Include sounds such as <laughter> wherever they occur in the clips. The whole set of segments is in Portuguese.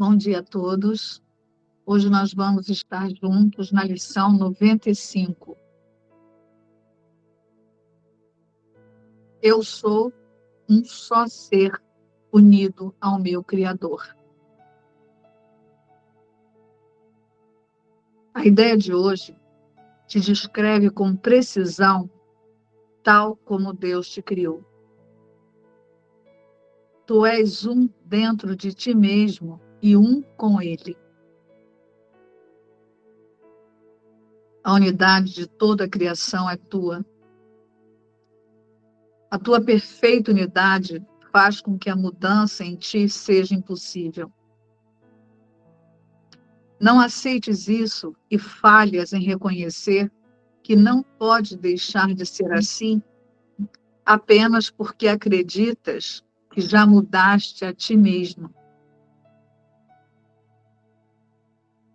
Bom dia a todos. Hoje nós vamos estar juntos na lição 95. Eu sou um só ser unido ao meu Criador. A ideia de hoje te descreve com precisão tal como Deus te criou. Tu és um dentro de ti mesmo e um com Ele. A unidade de toda a criação é tua. A tua perfeita unidade faz com que a mudança em ti seja impossível. Não aceites isso e falhas em reconhecer que não pode deixar de ser assim apenas porque acreditas que já mudaste a ti mesmo.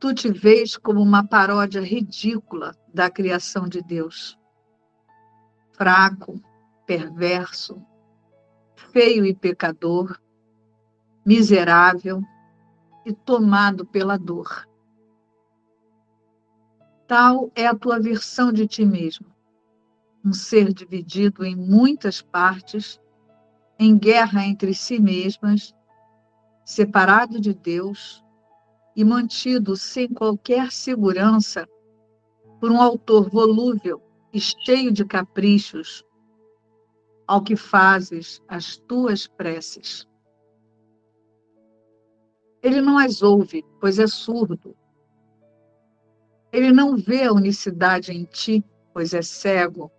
Tu te vês como uma paródia ridícula da criação de Deus. Fraco, perverso, feio e pecador, miserável e tomado pela dor. Tal é a tua versão de ti mesmo, um ser dividido em muitas partes, em guerra entre si mesmas, separado de Deus e mantido sem qualquer segurança por um autor volúvel e cheio de caprichos, ao que fazes as tuas preces. Ele não as ouve, pois é surdo. Ele não vê a unicidade em ti, pois é cego.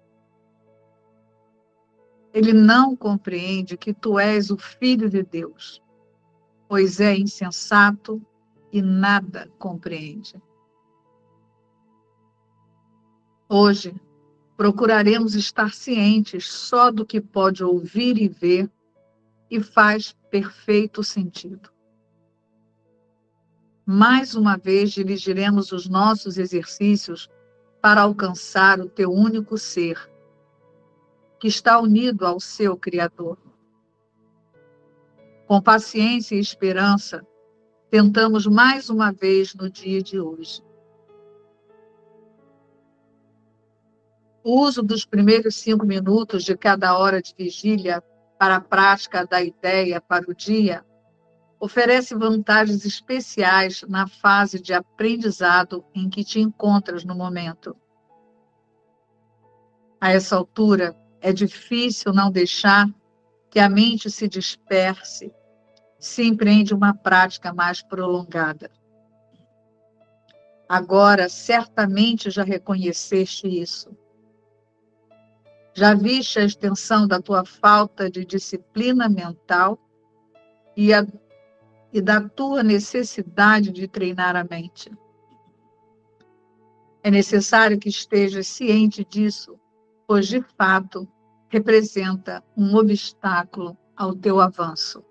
Ele não compreende que tu és o Filho de Deus, pois é insensato e nada compreende. Hoje, procuraremos estar cientes só do que pode ouvir e ver e faz perfeito sentido. Mais uma vez, dirigiremos os nossos exercícios para alcançar o teu único ser, que está unido ao seu Criador. Com paciência e esperança, tentamos mais uma vez no dia de hoje. O uso dos primeiros cinco minutos de cada hora de vigília para a prática da ideia para o dia oferece vantagens especiais na fase de aprendizado em que te encontras no momento. A essa altura, é difícil não deixar que a mente se disperse se empreende uma prática mais prolongada. Agora, certamente já reconheceste isso. Já viste a extensão da tua falta de disciplina mental e, a, e da tua necessidade de treinar a mente. É necessário que estejas ciente disso, pois de fato representa um obstáculo ao teu avanço.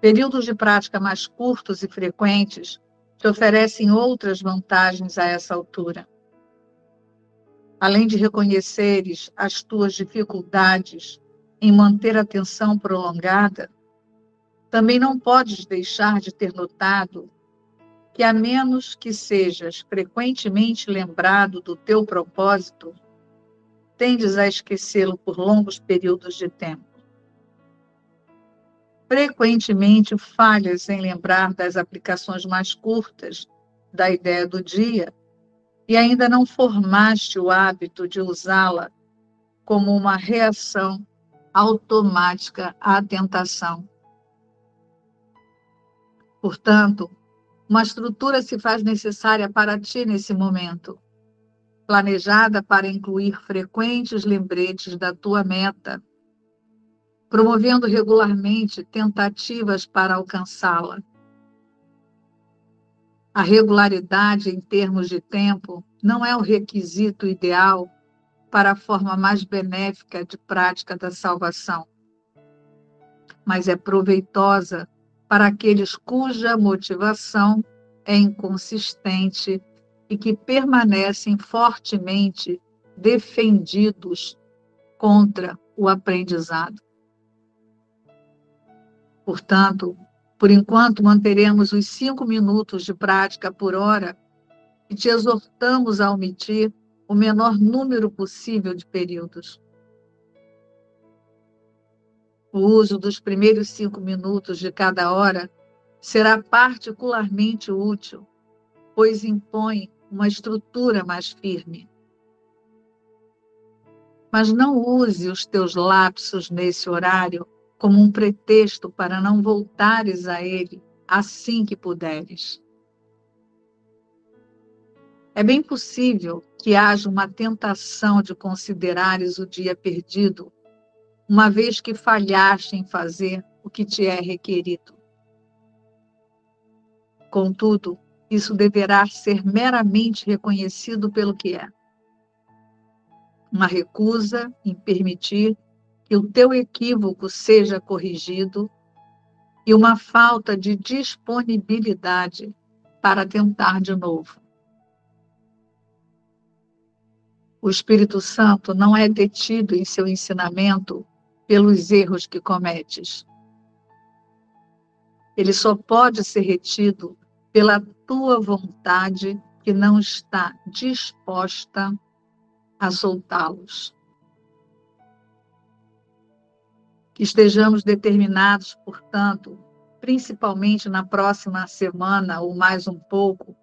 Períodos de prática mais curtos e frequentes te oferecem outras vantagens a essa altura. Além de reconheceres as tuas dificuldades em manter a atenção prolongada, também não podes deixar de ter notado que, a menos que sejas frequentemente lembrado do teu propósito, tendes a esquecê-lo por longos períodos de tempo frequentemente falhas em lembrar das aplicações mais curtas da ideia do dia e ainda não formaste o hábito de usá-la como uma reação automática à tentação. Portanto, uma estrutura se faz necessária para ti nesse momento, planejada para incluir frequentes lembretes da tua meta promovendo regularmente tentativas para alcançá-la. A regularidade em termos de tempo não é o requisito ideal para a forma mais benéfica de prática da salvação, mas é proveitosa para aqueles cuja motivação é inconsistente e que permanecem fortemente defendidos contra o aprendizado. Portanto, Por enquanto, manteremos os cinco minutos de prática por hora e te exortamos a omitir o menor número possível de períodos. O uso dos primeiros cinco minutos de cada hora será particularmente útil, pois impõe uma estrutura mais firme. Mas não use os teus lapsos nesse horário como um pretexto para não voltares a ele assim que puderes. É bem possível que haja uma tentação de considerares o dia perdido, uma vez que falhaste em fazer o que te é requerido. Contudo, isso deverá ser meramente reconhecido pelo que é. Uma recusa em permitir que o teu equívoco seja corrigido e uma falta de disponibilidade para tentar de novo. O Espírito Santo não é detido em seu ensinamento pelos erros que cometes. Ele só pode ser retido pela tua vontade que não está disposta a soltá-los. Que estejamos determinados, portanto, principalmente na próxima semana ou mais um pouco,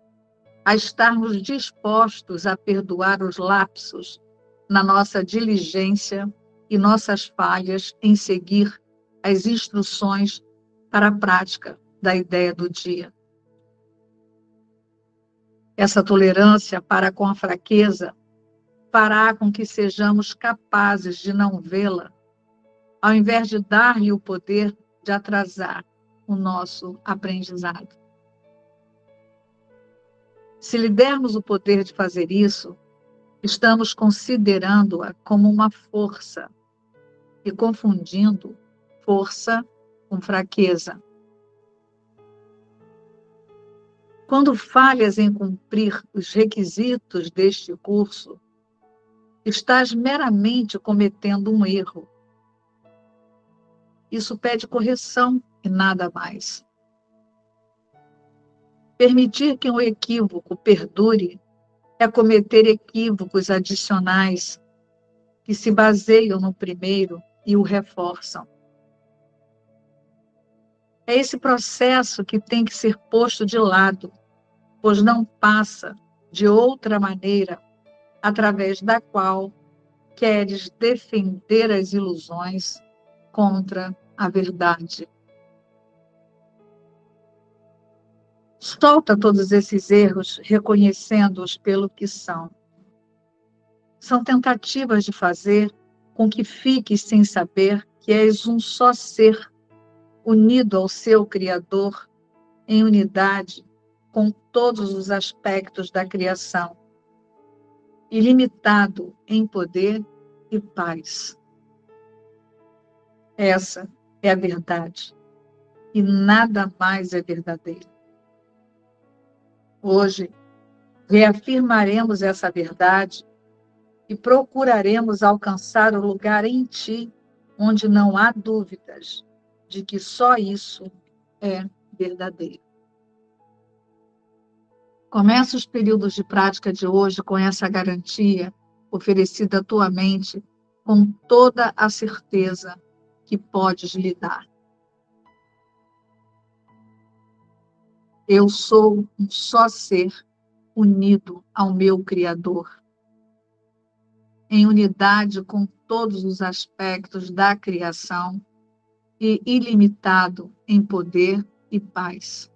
a estarmos dispostos a perdoar os lapsos na nossa diligência e nossas falhas em seguir as instruções para a prática da ideia do dia. Essa tolerância para com a fraqueza fará com que sejamos capazes de não vê-la, ao invés de dar-lhe o poder de atrasar o nosso aprendizado. Se lhe dermos o poder de fazer isso, estamos considerando-a como uma força e confundindo força com fraqueza. Quando falhas em cumprir os requisitos deste curso, estás meramente cometendo um erro. Isso pede correção e nada mais. Permitir que um equívoco perdure é cometer equívocos adicionais que se baseiam no primeiro e o reforçam. É esse processo que tem que ser posto de lado, pois não passa de outra maneira através da qual queres defender as ilusões contra a verdade. Solta todos esses erros, reconhecendo-os pelo que são. São tentativas de fazer com que fiques sem saber que és um só ser, unido ao seu Criador, em unidade com todos os aspectos da criação ilimitado em poder e paz. Essa é a verdade. E nada mais é verdadeiro. Hoje, reafirmaremos essa verdade e procuraremos alcançar o lugar em ti onde não há dúvidas de que só isso é verdadeiro. Começa os períodos de prática de hoje com essa garantia oferecida à tua mente, com toda a certeza que podes lhe dar. Eu sou um só ser unido ao meu Criador, em unidade com todos os aspectos da criação e ilimitado em poder e paz.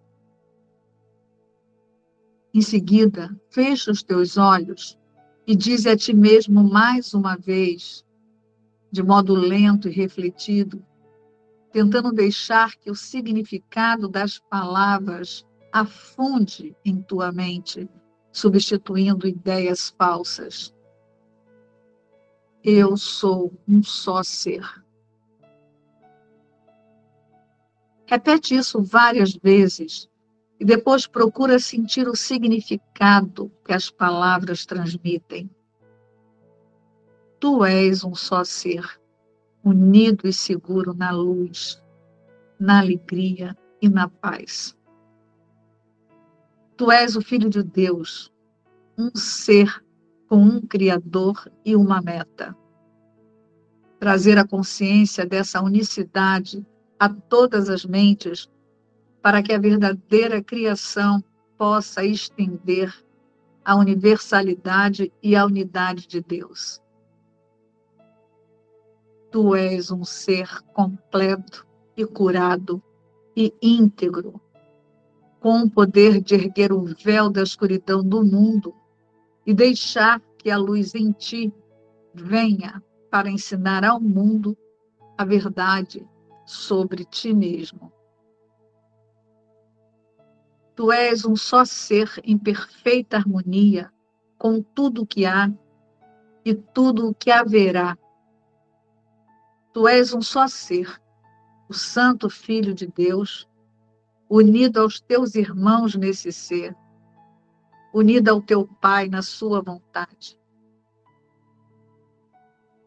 Em seguida, fecha os teus olhos e diz a ti mesmo mais uma vez, de modo lento e refletido, tentando deixar que o significado das palavras afunde em tua mente, substituindo ideias falsas. Eu sou um só ser. Repete isso várias vezes e depois procura sentir o significado que as palavras transmitem. Tu és um só ser, unido e seguro na luz, na alegria, e na paz. Tu és o Filho de Deus, um ser com um Criador e uma meta. Trazer a consciência dessa unicidade a todas as mentes, para que a verdadeira criação possa estender a universalidade e a unidade de Deus. Tu és um ser completo e curado e íntegro, com o poder de erguer o véu da escuridão do mundo e deixar que a luz em ti venha para ensinar ao mundo a verdade sobre ti mesmo. Tu és um só ser em perfeita harmonia com tudo o que há e tudo o que haverá. Tu és um só ser, o Santo Filho de Deus, unido aos teus irmãos nesse ser, unido ao teu Pai na sua vontade.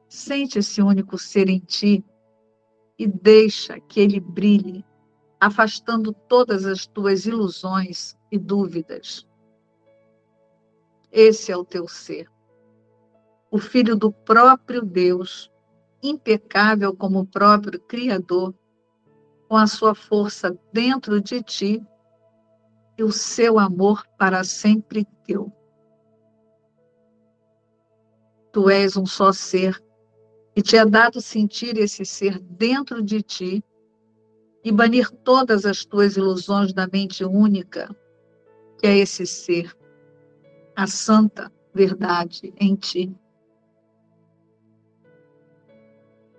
Sente esse único ser em ti e deixa que ele brilhe afastando todas as tuas ilusões e dúvidas. Esse é o teu ser. O filho do próprio Deus, impecável como o próprio Criador, com a sua força dentro de ti e o seu amor para sempre teu. Tu és um só ser e te é dado sentir esse ser dentro de ti e banir todas as tuas ilusões da mente única, que é esse ser, a santa verdade em ti.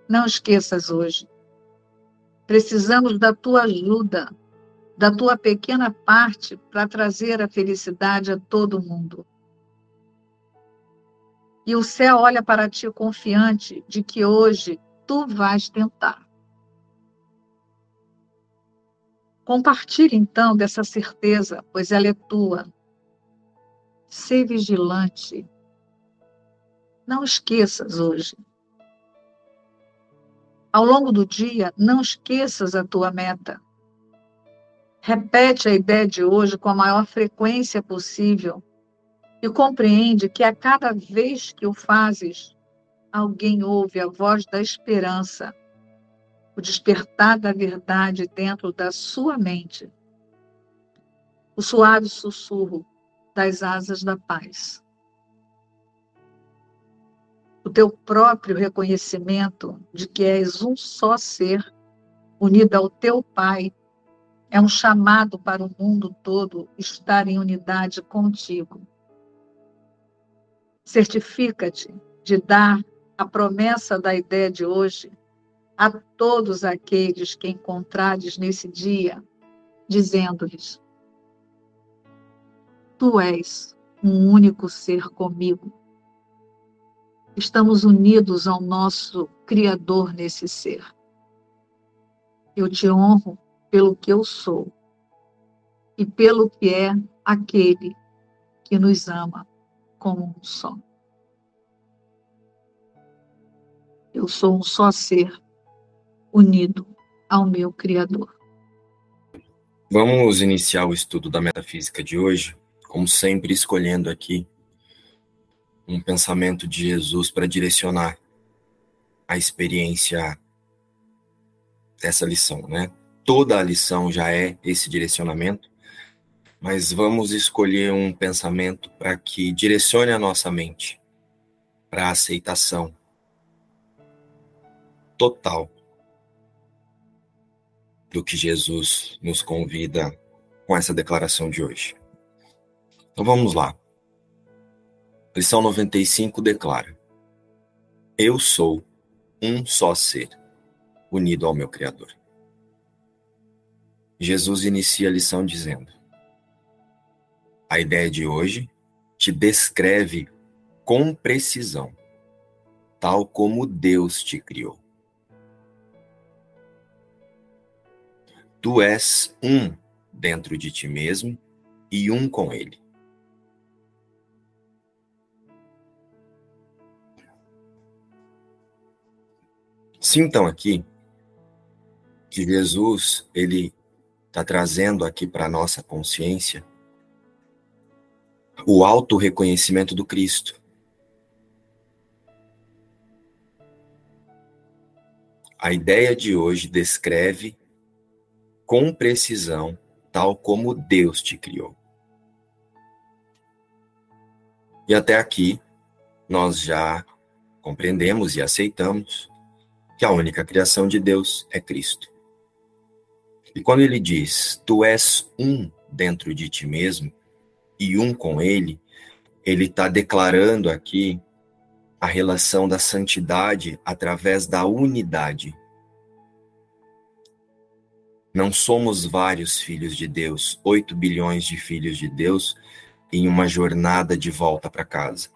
Não esqueças hoje. Precisamos da tua ajuda, da tua pequena parte para trazer a felicidade a todo mundo. E o céu olha para ti confiante de que hoje tu vais tentar. Compartilhe então dessa certeza, pois ela é tua. Ser vigilante. Não esqueças hoje. Ao longo do dia, não esqueças a tua meta. Repete a ideia de hoje com a maior frequência possível e compreende que a cada vez que o fazes, alguém ouve a voz da esperança o despertar da verdade dentro da sua mente, o suave sussurro das asas da paz. O teu próprio reconhecimento de que és um só ser, unido ao teu Pai, é um chamado para o mundo todo estar em unidade contigo. Certifica-te de dar a promessa da ideia de hoje a todos aqueles que encontrares nesse dia, dizendo-lhes: Tu és um único ser comigo. Estamos unidos ao nosso Criador nesse ser. Eu te honro pelo que eu sou e pelo que é aquele que nos ama como um só. Eu sou um só ser unido ao meu Criador. Vamos iniciar o estudo da metafísica de hoje, como sempre, escolhendo aqui um pensamento de Jesus para direcionar a experiência dessa lição, né? Toda a lição já é esse direcionamento, mas vamos escolher um pensamento para que direcione a nossa mente para a aceitação total do que Jesus nos convida com essa declaração de hoje. Então vamos lá. Lição 95 declara: Eu sou um só ser, unido ao meu Criador. Jesus inicia a lição dizendo: A ideia de hoje te descreve com precisão, tal como Deus te criou. Tu és um dentro de ti mesmo e um com ele. Sintam aqui que Jesus, ele está trazendo aqui para a nossa consciência o auto-reconhecimento do Cristo. A ideia de hoje descreve com precisão tal como Deus te criou. E até aqui nós já compreendemos e aceitamos que a única criação de Deus é Cristo. E quando ele diz, tu és um dentro de ti mesmo e um com ele, ele está declarando aqui a relação da santidade através da unidade. Não somos vários filhos de Deus, 8 bilhões de filhos de Deus, em uma jornada de volta para casa.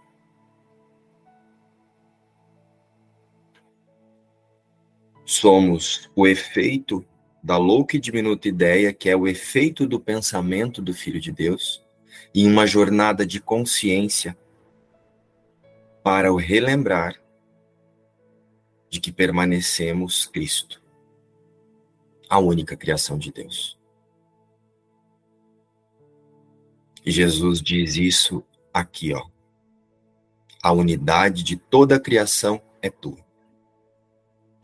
Somos o efeito da louca e diminuta ideia, que é o efeito do pensamento do Filho de Deus, em uma jornada de consciência para o relembrar de que permanecemos Cristo, a única criação de Deus. E Jesus diz isso aqui, ó. A unidade de toda a criação é tua.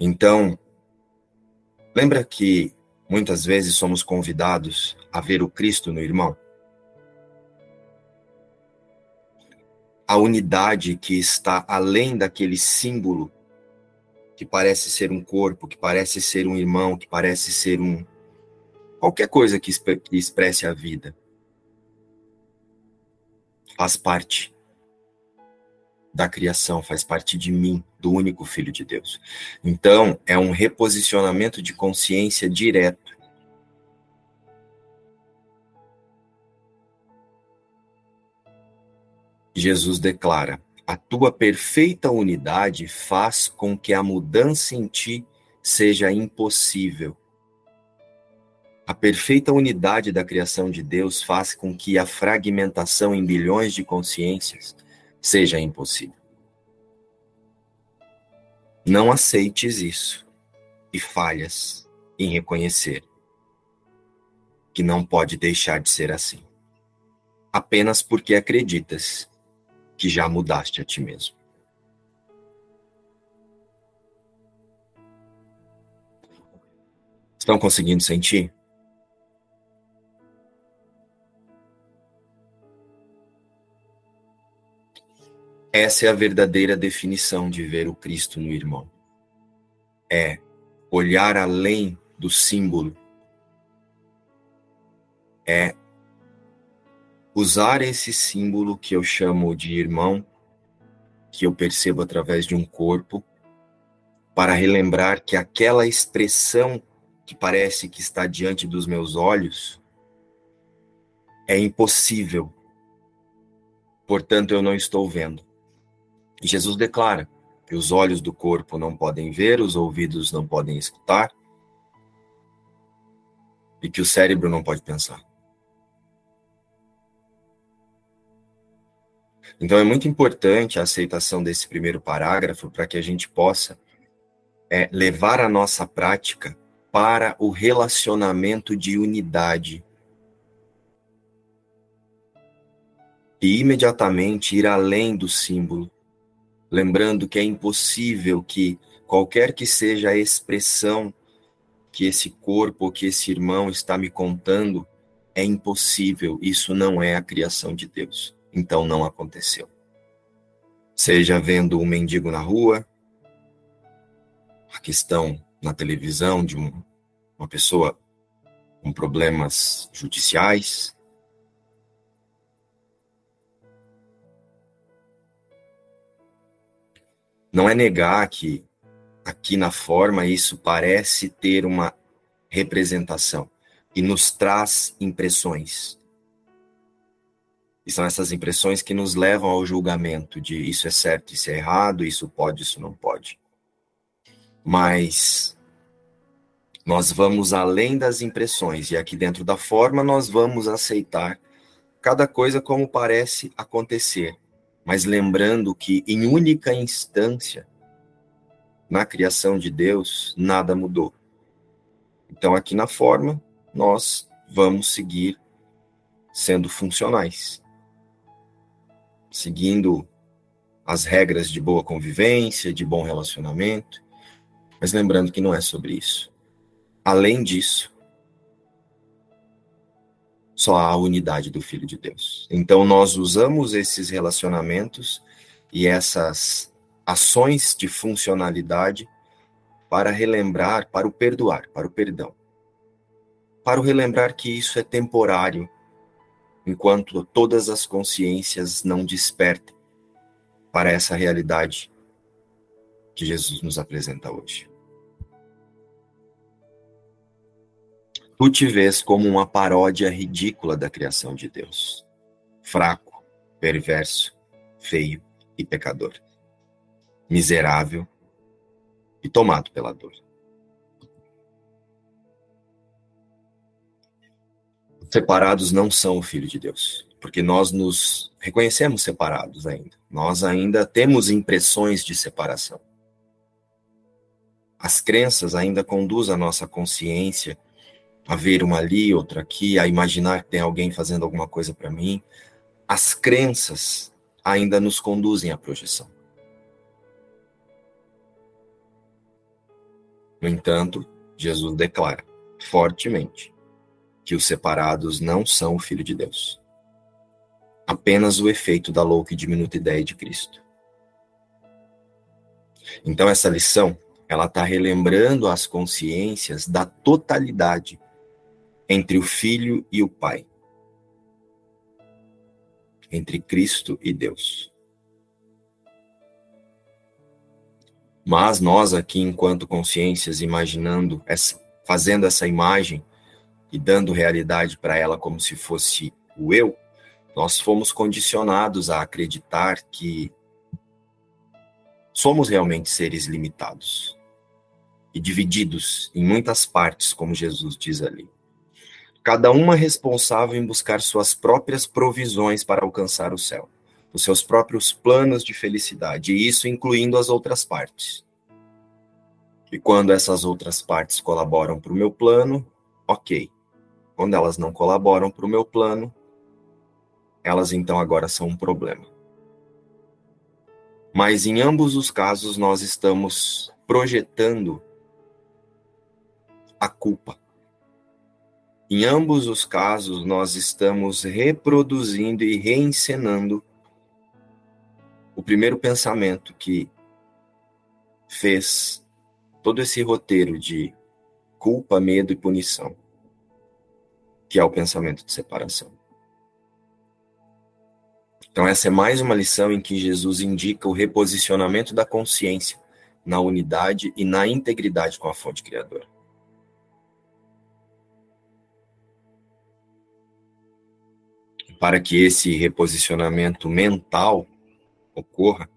Então, lembra que muitas vezes somos convidados a ver o Cristo no irmão? A unidade que está além daquele símbolo que parece ser um corpo, que parece ser um irmão, que parece ser um qualquer coisa que expresse a vida. Faz parte da criação, faz parte de mim, do único Filho de Deus. Então, é um reposicionamento de consciência direto. Jesus declara: a tua perfeita unidade faz com que a mudança em ti seja impossível. A perfeita unidade da criação de Deus faz com que a fragmentação em bilhões de consciências seja impossível. Não aceites isso e falhas em reconhecer que não pode deixar de ser assim, apenas porque acreditas que já mudaste a ti mesmo. Estão conseguindo sentir? Essa é a verdadeira definição de ver o Cristo no irmão. É olhar além do símbolo. É usar esse símbolo que eu chamo de irmão, que eu percebo através de um corpo, para relembrar que aquela expressão que parece que está diante dos meus olhos é impossível. Portanto, eu não estou vendo. Jesus declara que os olhos do corpo não podem ver, os ouvidos não podem escutar e que o cérebro não pode pensar. Então é muito importante a aceitação desse primeiro parágrafo para que a gente possa é, levar a nossa prática para o relacionamento de unidade e imediatamente ir além do símbolo lembrando que é impossível que qualquer que seja a expressão que esse corpo, que esse irmão está me contando, é impossível, isso não é a criação de Deus. Então não aconteceu. Seja vendo um mendigo na rua, a questão na televisão de um, uma pessoa com problemas judiciais, Não é negar que aqui na forma isso parece ter uma representação e nos traz impressões. E são essas impressões que nos levam ao julgamento de isso é certo, isso é errado, isso pode, isso não pode. Mas nós vamos além das impressões e aqui dentro da forma nós vamos aceitar cada coisa como parece acontecer mas lembrando que em única instância, na criação de Deus, nada mudou. Então, aqui na forma, nós vamos seguir sendo funcionais, seguindo as regras de boa convivência, de bom relacionamento, mas lembrando que não é sobre isso. Além disso, só há a unidade do Filho de Deus. Então nós usamos esses relacionamentos e essas ações de funcionalidade para relembrar, para o perdoar, para o perdão. Para o relembrar que isso é temporário, enquanto todas as consciências não despertem para essa realidade que Jesus nos apresenta hoje. Tu te vês como uma paródia ridícula da criação de Deus, fraco, perverso, feio e pecador, miserável e tomado pela dor. Separados não são o Filho de Deus, porque nós nos reconhecemos separados ainda. Nós ainda temos impressões de separação. As crenças ainda conduzem a nossa consciência a ver uma ali, outra aqui, a imaginar que tem alguém fazendo alguma coisa para mim. As crenças ainda nos conduzem à projeção. No entanto, Jesus declara fortemente que os separados não são o Filho de Deus. Apenas o efeito da louca e diminuta ideia de Cristo. Então, essa lição, ela está relembrando as consciências da totalidade entre o Filho e o Pai, entre Cristo e Deus. Mas nós aqui, enquanto consciências, imaginando, essa, fazendo essa imagem e dando realidade para ela como se fosse o eu, nós fomos condicionados a acreditar que somos realmente seres limitados e divididos em muitas partes, como Jesus diz ali cada uma responsável em buscar suas próprias provisões para alcançar o céu, os seus próprios planos de felicidade, e isso incluindo as outras partes. E quando essas outras partes colaboram para o meu plano, ok. Quando elas não colaboram para o meu plano, elas então agora são um problema. Mas em ambos os casos, nós estamos projetando a culpa em ambos os casos, nós estamos reproduzindo e reencenando o primeiro pensamento que fez todo esse roteiro de culpa, medo e punição, que é o pensamento de separação. Então, essa é mais uma lição em que Jesus indica o reposicionamento da consciência na unidade e na integridade com a fonte criadora. Para que esse reposicionamento mental ocorra,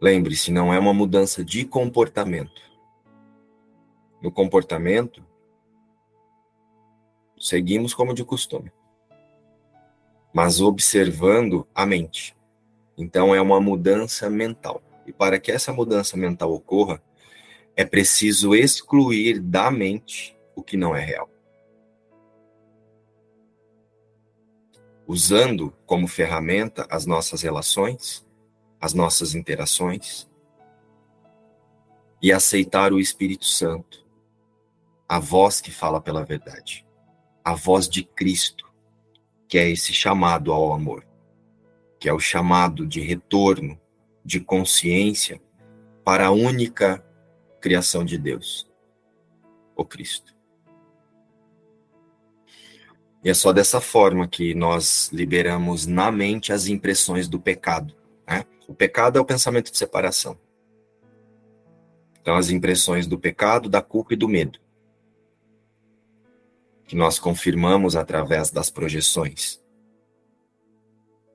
lembre-se, não é uma mudança de comportamento. No comportamento, seguimos como de costume, mas observando a mente. Então, é uma mudança mental. E para que essa mudança mental ocorra, é preciso excluir da mente o que não é real. Usando como ferramenta as nossas relações, as nossas interações, e aceitar o Espírito Santo, a voz que fala pela verdade, a voz de Cristo, que é esse chamado ao amor, que é o chamado de retorno, de consciência para a única criação de Deus, o Cristo. E é só dessa forma que nós liberamos na mente as impressões do pecado. Né? O pecado é o pensamento de separação. Então, as impressões do pecado, da culpa e do medo. Que nós confirmamos através das projeções.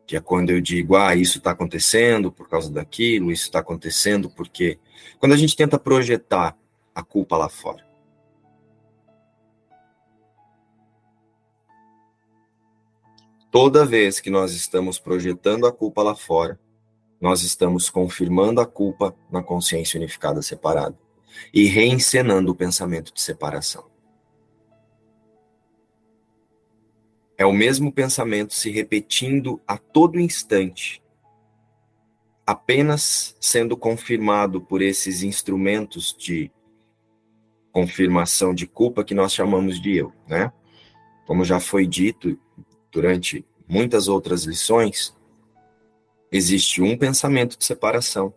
Que é quando eu digo, ah, isso está acontecendo por causa daquilo, isso está acontecendo porque. Quando a gente tenta projetar a culpa lá fora. Toda vez que nós estamos projetando a culpa lá fora, nós estamos confirmando a culpa na consciência unificada separada e reencenando o pensamento de separação. É o mesmo pensamento se repetindo a todo instante, apenas sendo confirmado por esses instrumentos de confirmação de culpa que nós chamamos de eu, né? Como já foi dito durante muitas outras lições, existe um pensamento de separação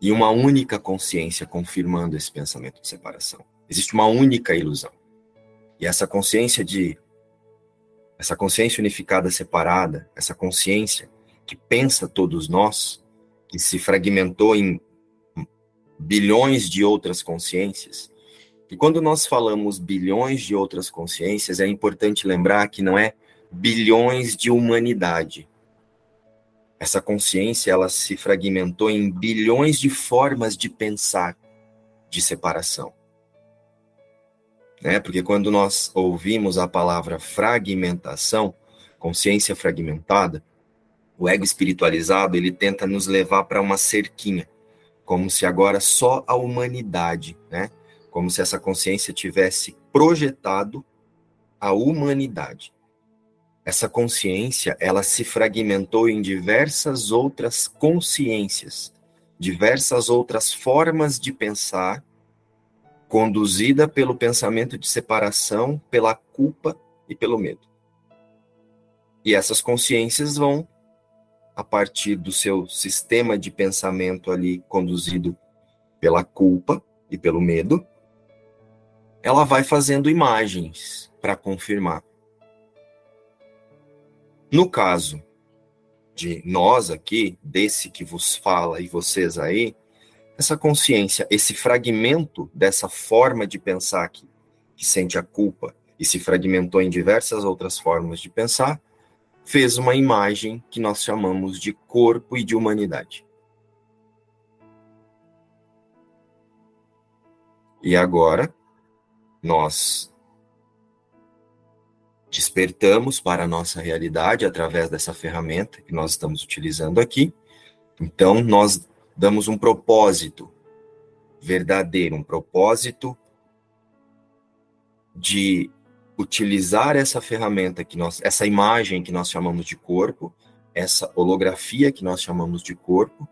e uma única consciência confirmando esse pensamento de separação. Existe uma única ilusão. E essa consciência de essa consciência unificada separada, essa consciência que pensa todos nós, que se fragmentou em bilhões de outras consciências. E quando nós falamos bilhões de outras consciências, é importante lembrar que não é bilhões de humanidade. Essa consciência, ela se fragmentou em bilhões de formas de pensar de separação. Né? Porque quando nós ouvimos a palavra fragmentação, consciência fragmentada, o ego espiritualizado, ele tenta nos levar para uma cerquinha, como se agora só a humanidade, né? Como se essa consciência tivesse projetado a humanidade essa consciência, ela se fragmentou em diversas outras consciências, diversas outras formas de pensar, conduzida pelo pensamento de separação, pela culpa e pelo medo. E essas consciências vão, a partir do seu sistema de pensamento ali conduzido pela culpa e pelo medo, ela vai fazendo imagens para confirmar. No caso de nós aqui, desse que vos fala e vocês aí, essa consciência, esse fragmento dessa forma de pensar que, que sente a culpa e se fragmentou em diversas outras formas de pensar, fez uma imagem que nós chamamos de corpo e de humanidade. E agora, nós despertamos para a nossa realidade através dessa ferramenta que nós estamos utilizando aqui. Então, nós damos um propósito verdadeiro, um propósito de utilizar essa ferramenta que nós, essa imagem que nós chamamos de corpo, essa holografia que nós chamamos de corpo,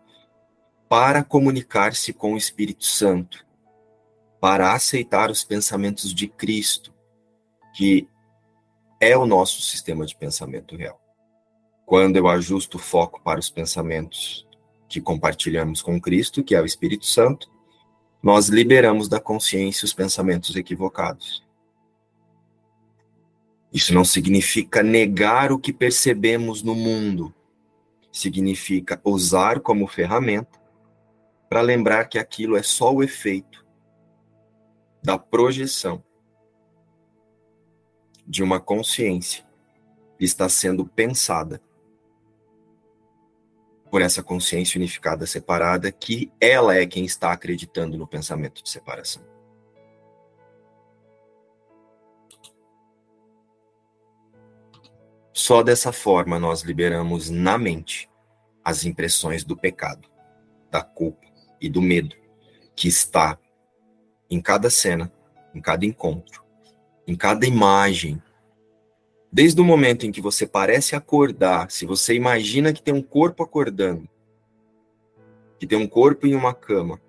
para comunicar-se com o Espírito Santo, para aceitar os pensamentos de Cristo, que é o nosso sistema de pensamento real. Quando eu ajusto o foco para os pensamentos que compartilhamos com Cristo, que é o Espírito Santo, nós liberamos da consciência os pensamentos equivocados. Isso não significa negar o que percebemos no mundo, significa usar como ferramenta para lembrar que aquilo é só o efeito da projeção de uma consciência está sendo pensada por essa consciência unificada separada, que ela é quem está acreditando no pensamento de separação. Só dessa forma nós liberamos na mente as impressões do pecado, da culpa e do medo que está em cada cena, em cada encontro, em cada imagem. Desde o momento em que você parece acordar, se você imagina que tem um corpo acordando, que tem um corpo em uma cama,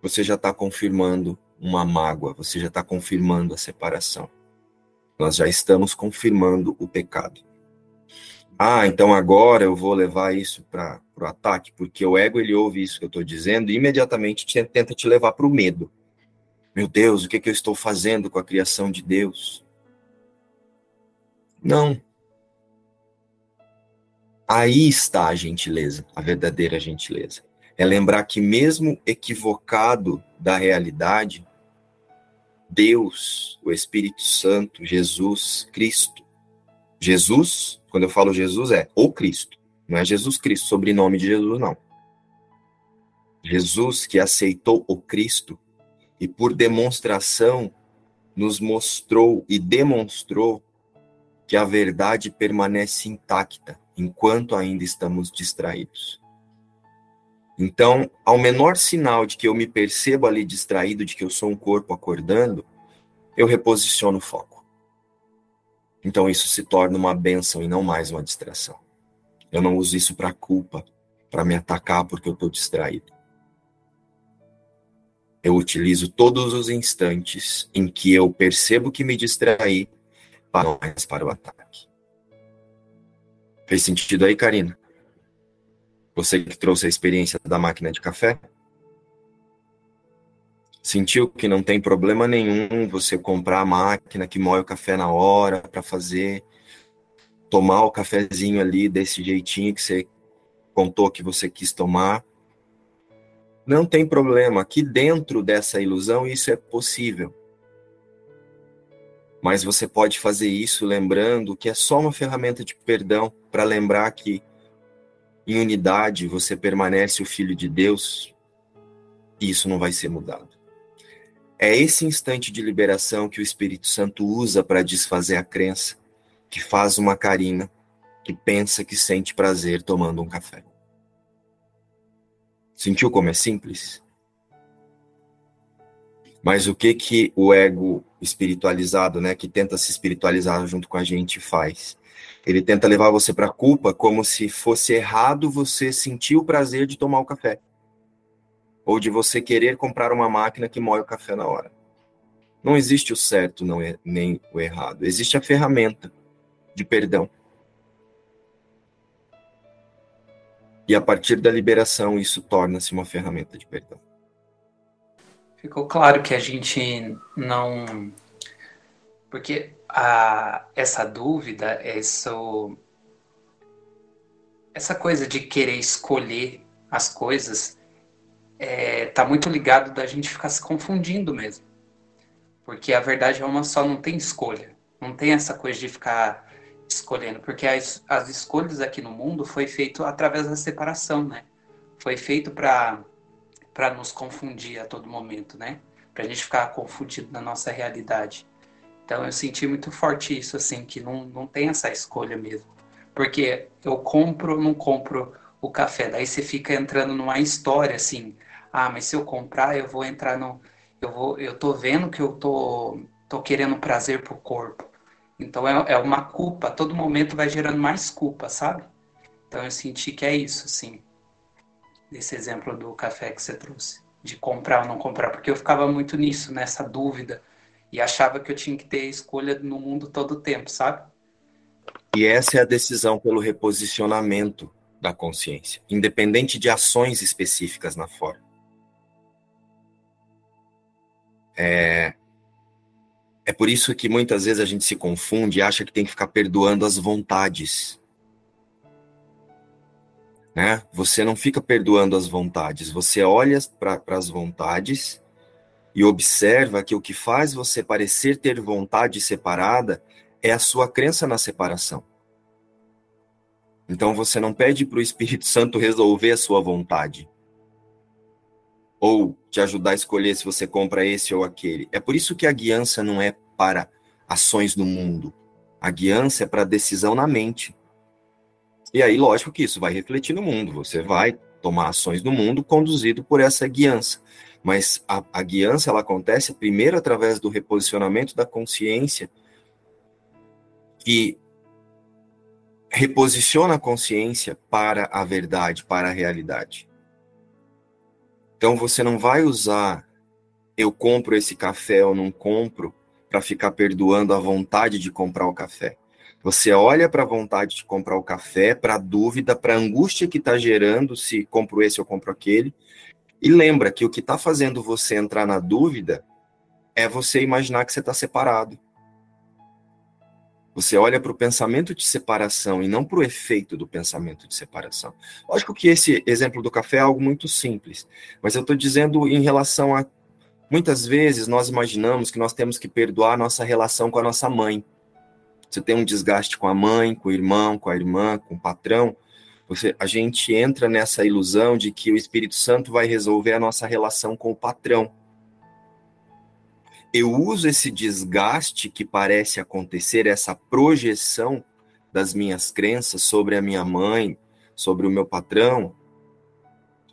você já está confirmando uma mágoa, você já está confirmando a separação. Nós já estamos confirmando o pecado. Ah, então agora eu vou levar isso para o ataque, porque o ego ele ouve isso que eu estou dizendo e imediatamente tenta te levar para o medo. Meu Deus, o que, é que eu estou fazendo com a criação de Deus? Não. Aí está a gentileza, a verdadeira gentileza. É lembrar que, mesmo equivocado da realidade, Deus, o Espírito Santo, Jesus, Cristo. Jesus, quando eu falo Jesus, é o Cristo. Não é Jesus Cristo, sobrenome de Jesus, não. Jesus que aceitou o Cristo e por demonstração nos mostrou e demonstrou que a verdade permanece intacta enquanto ainda estamos distraídos. Então, ao menor sinal de que eu me percebo ali distraído, de que eu sou um corpo acordando, eu reposiciono o foco. Então isso se torna uma benção e não mais uma distração. Eu não uso isso para culpa, para me atacar porque eu estou distraído. Eu utilizo todos os instantes em que eu percebo que me distraí para mais para o ataque. Fez sentido aí, Karina? Você que trouxe a experiência da máquina de café? Sentiu que não tem problema nenhum você comprar a máquina que moe o café na hora para fazer, tomar o cafezinho ali desse jeitinho que você contou que você quis tomar. Não tem problema. Aqui dentro dessa ilusão isso é possível. Mas você pode fazer isso lembrando que é só uma ferramenta de perdão para lembrar que em unidade você permanece o filho de Deus e isso não vai ser mudado. É esse instante de liberação que o Espírito Santo usa para desfazer a crença, que faz uma carina, que pensa que sente prazer tomando um café. Sentiu como é simples? Mas o que que o ego espiritualizado, né, que tenta se espiritualizar junto com a gente faz? Ele tenta levar você para culpa como se fosse errado você sentir o prazer de tomar o café ou de você querer comprar uma máquina que moe o café na hora. Não existe o certo não é, nem o errado. Existe a ferramenta de perdão. E a partir da liberação, isso torna-se uma ferramenta de perdão. Ficou claro que a gente não. Porque a, essa dúvida, essa coisa de querer escolher as coisas, é, tá muito ligado da gente ficar se confundindo mesmo. Porque a verdade é uma só, não tem escolha. Não tem essa coisa de ficar escolhendo. Porque as, as escolhas aqui no mundo foi feito através da separação, né? Foi feito para nos confundir a todo momento, né? Pra gente ficar confundido na nossa realidade. Então eu senti muito forte isso, assim, que não, não tem essa escolha mesmo. Porque eu compro ou não compro o café. Daí você fica entrando numa história assim. Ah, mas se eu comprar, eu vou entrar no. Eu, vou, eu tô vendo que eu tô, tô querendo prazer pro corpo. Então é, é uma culpa, todo momento vai gerando mais culpa, sabe? Então eu senti que é isso, sim. Desse exemplo do café que você trouxe. De comprar ou não comprar. Porque eu ficava muito nisso, nessa dúvida. E achava que eu tinha que ter escolha no mundo todo o tempo, sabe? E essa é a decisão pelo reposicionamento da consciência, independente de ações específicas na forma. É, é por isso que muitas vezes a gente se confunde e acha que tem que ficar perdoando as vontades. Né? Você não fica perdoando as vontades, você olha para as vontades e observa que o que faz você parecer ter vontade separada é a sua crença na separação. Então você não pede para o Espírito <laughs> Santo resolver a sua vontade. Ou te ajudar a escolher se você compra esse ou aquele. É por isso que a guiança não é para ações no mundo. A guiança é para decisão na mente. E aí, lógico que isso vai refletir no mundo. Você vai tomar ações no mundo conduzido por essa guiança. Mas a, a guiança ela acontece primeiro através do reposicionamento da consciência que reposiciona a consciência para a verdade, para a realidade. Então você não vai usar eu compro esse café ou não compro para ficar perdoando a vontade de comprar o café. Você olha para a vontade de comprar o café, para a dúvida, para a angústia que está gerando se compro esse ou compro aquele, e lembra que o que está fazendo você entrar na dúvida é você imaginar que você está separado. Você olha para o pensamento de separação e não para o efeito do pensamento de separação. Lógico que esse exemplo do café é algo muito simples, mas eu estou dizendo em relação a. Muitas vezes nós imaginamos que nós temos que perdoar nossa relação com a nossa mãe. Você tem um desgaste com a mãe, com o irmão, com a irmã, com o patrão. Você, a gente entra nessa ilusão de que o Espírito Santo vai resolver a nossa relação com o patrão eu uso esse desgaste que parece acontecer, essa projeção das minhas crenças sobre a minha mãe, sobre o meu patrão,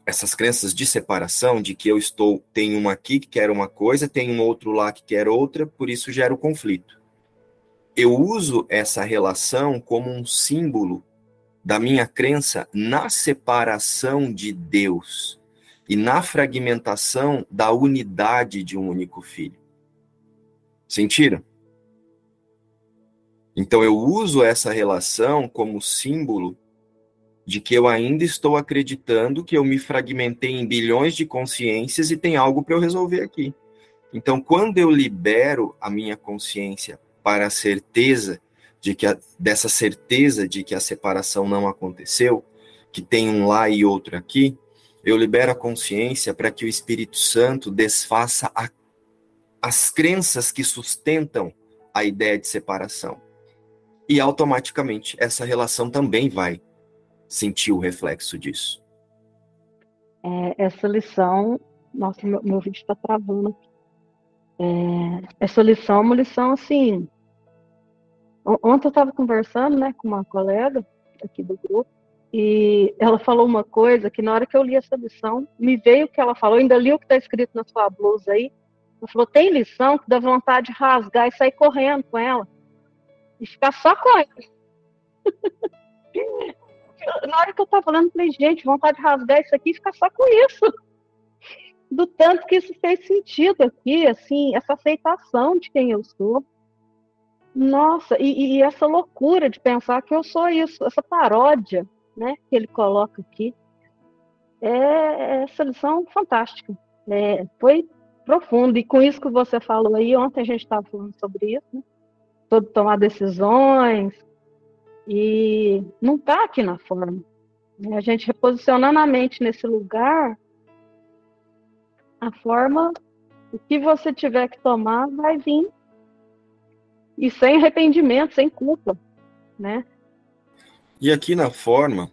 essas crenças de separação, de que eu estou, tem um aqui que quer uma coisa, tem um outro lá que quer outra, por isso gera o conflito. eu uso essa relação como um símbolo da minha crença na separação de Deus e na fragmentação da unidade de um único filho. Sentiram? Então eu uso essa relação como símbolo de que eu ainda estou acreditando que eu me fragmentei em bilhões de consciências e tem algo para eu resolver aqui. Então, quando eu libero a minha consciência para a certeza de que a, dessa certeza de que a separação não aconteceu, que tem um lá e outro aqui, eu libero a consciência para que o Espírito Santo desfaça a, as crenças que sustentam a ideia de separação. E automaticamente essa relação também vai sentir o reflexo disso. É, essa lição, nossa, meu, meu vídeo está travando. É, essa lição é uma lição assim. Ontem eu estava conversando né, com uma colega aqui do grupo e ela falou uma coisa que na hora que eu li essa lição, me veio o que ela falou, ainda li o que está escrito na sua blusa aí. Ela falou: tem lição que dá vontade de rasgar e sair correndo com ela e ficar só com ela. <laughs> na hora que eu estava falando, eu falei: gente, vontade de rasgar isso aqui e ficar só com isso do tanto que isso fez sentido aqui, assim, essa aceitação de quem eu sou. Nossa, e, e, essa loucura de pensar que eu sou isso, essa paródia, né, que ele coloca aqui, é essa lição fantástica. É, foi profundo, e com isso que você falou aí, ontem a gente estava falando sobre isso, né, sobre tomar decisões, e não está aqui na forma. A gente reposicionando a mente nesse lugar, a forma, o que você tiver que tomar vai vir e sem arrependimento, sem culpa, né? E aqui na forma,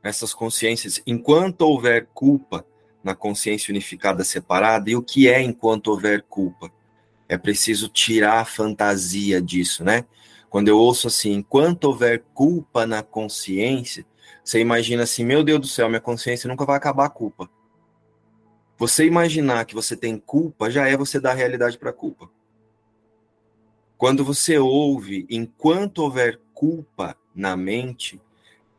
essas consciências, enquanto houver culpa na consciência unificada separada, e o que é enquanto houver culpa? É preciso tirar a fantasia disso, né? Quando eu ouço assim, enquanto houver culpa na consciência, você imagina assim, meu Deus do céu, minha consciência nunca vai acabar a culpa. Você imaginar que você tem culpa já é você dar realidade para a culpa. Quando você ouve, enquanto houver culpa na mente,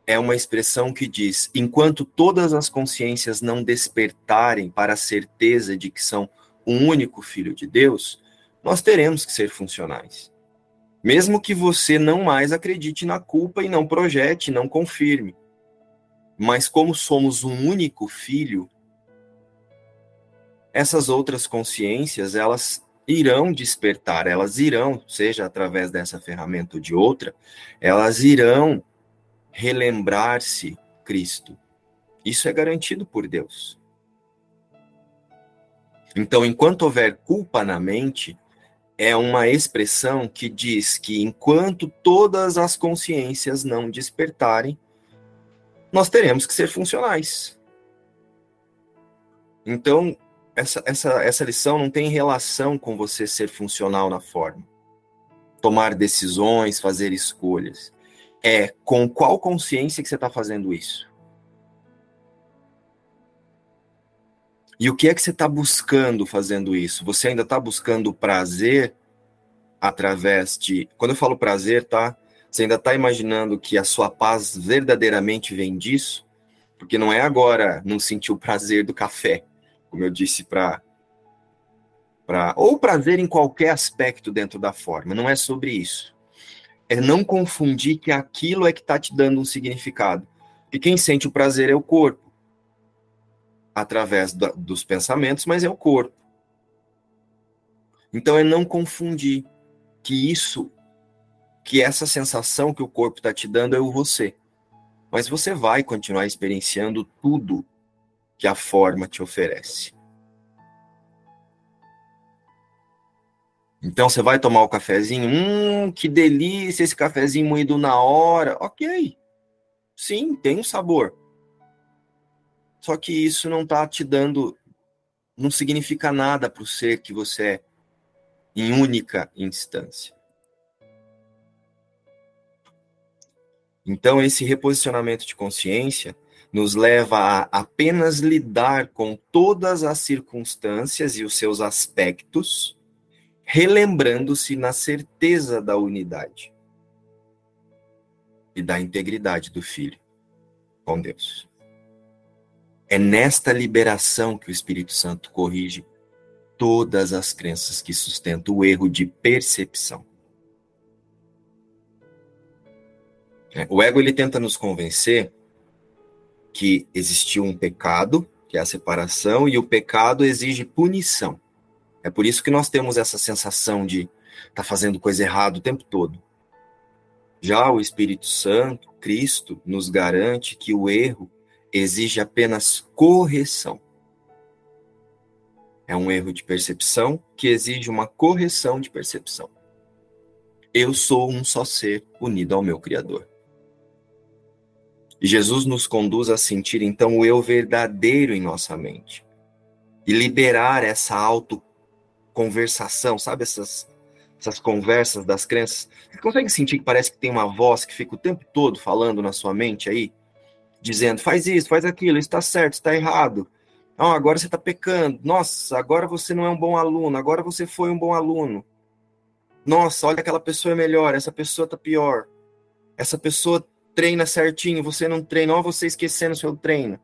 é uma expressão que diz: enquanto todas as consciências não despertarem para a certeza de que são um único filho de Deus, nós teremos que ser funcionais. Mesmo que você não mais acredite na culpa e não projete, não confirme. Mas como somos um único filho, essas outras consciências, elas irão despertar, elas irão, seja através dessa ferramenta ou de outra, elas irão relembrar-se Cristo. Isso é garantido por Deus. Então, enquanto houver culpa na mente, é uma expressão que diz que enquanto todas as consciências não despertarem, nós teremos que ser funcionais. Então, essa, essa, essa lição não tem relação com você ser funcional na forma. Tomar decisões, fazer escolhas. É com qual consciência que você está fazendo isso? E o que é que você está buscando fazendo isso? Você ainda está buscando prazer através de. Quando eu falo prazer, tá? Você ainda está imaginando que a sua paz verdadeiramente vem disso? Porque não é agora não sentir o prazer do café como eu disse, para para ou prazer em qualquer aspecto dentro da forma, não é sobre isso. É não confundir que aquilo é que está te dando um significado. E quem sente o prazer é o corpo, através da, dos pensamentos, mas é o corpo. Então é não confundir que isso, que essa sensação que o corpo está te dando é o você. Mas você vai continuar experienciando tudo que a forma te oferece. Então você vai tomar o cafezinho, hum, que delícia esse cafezinho moído na hora. Ok, sim, tem um sabor. Só que isso não está te dando, não significa nada para o ser que você é em única instância. Então esse reposicionamento de consciência nos leva a apenas lidar com todas as circunstâncias e os seus aspectos relembrando-se na certeza da unidade e da integridade do filho com Deus. É nesta liberação que o Espírito Santo corrige todas as crenças que sustentam o erro de percepção. É, o ego ele tenta nos convencer que existiu um pecado, que é a separação, e o pecado exige punição. É por isso que nós temos essa sensação de estar tá fazendo coisa errada o tempo todo. Já o Espírito Santo, Cristo, nos garante que o erro exige apenas correção. É um erro de percepção que exige uma correção de percepção. Eu sou um só ser unido ao meu Criador. Jesus nos conduz a sentir então o eu verdadeiro em nossa mente e liberar essa autoconversação, sabe essas essas conversas das crenças. Você consegue sentir que parece que tem uma voz que fica o tempo todo falando na sua mente aí, dizendo: faz isso, faz aquilo, está certo, está errado. Não, agora você está pecando. Nossa, agora você não é um bom aluno. Agora você foi um bom aluno. Nossa, olha aquela pessoa é melhor, essa pessoa está pior. Essa pessoa treina certinho, você não treina, ou você esquecendo seu treino.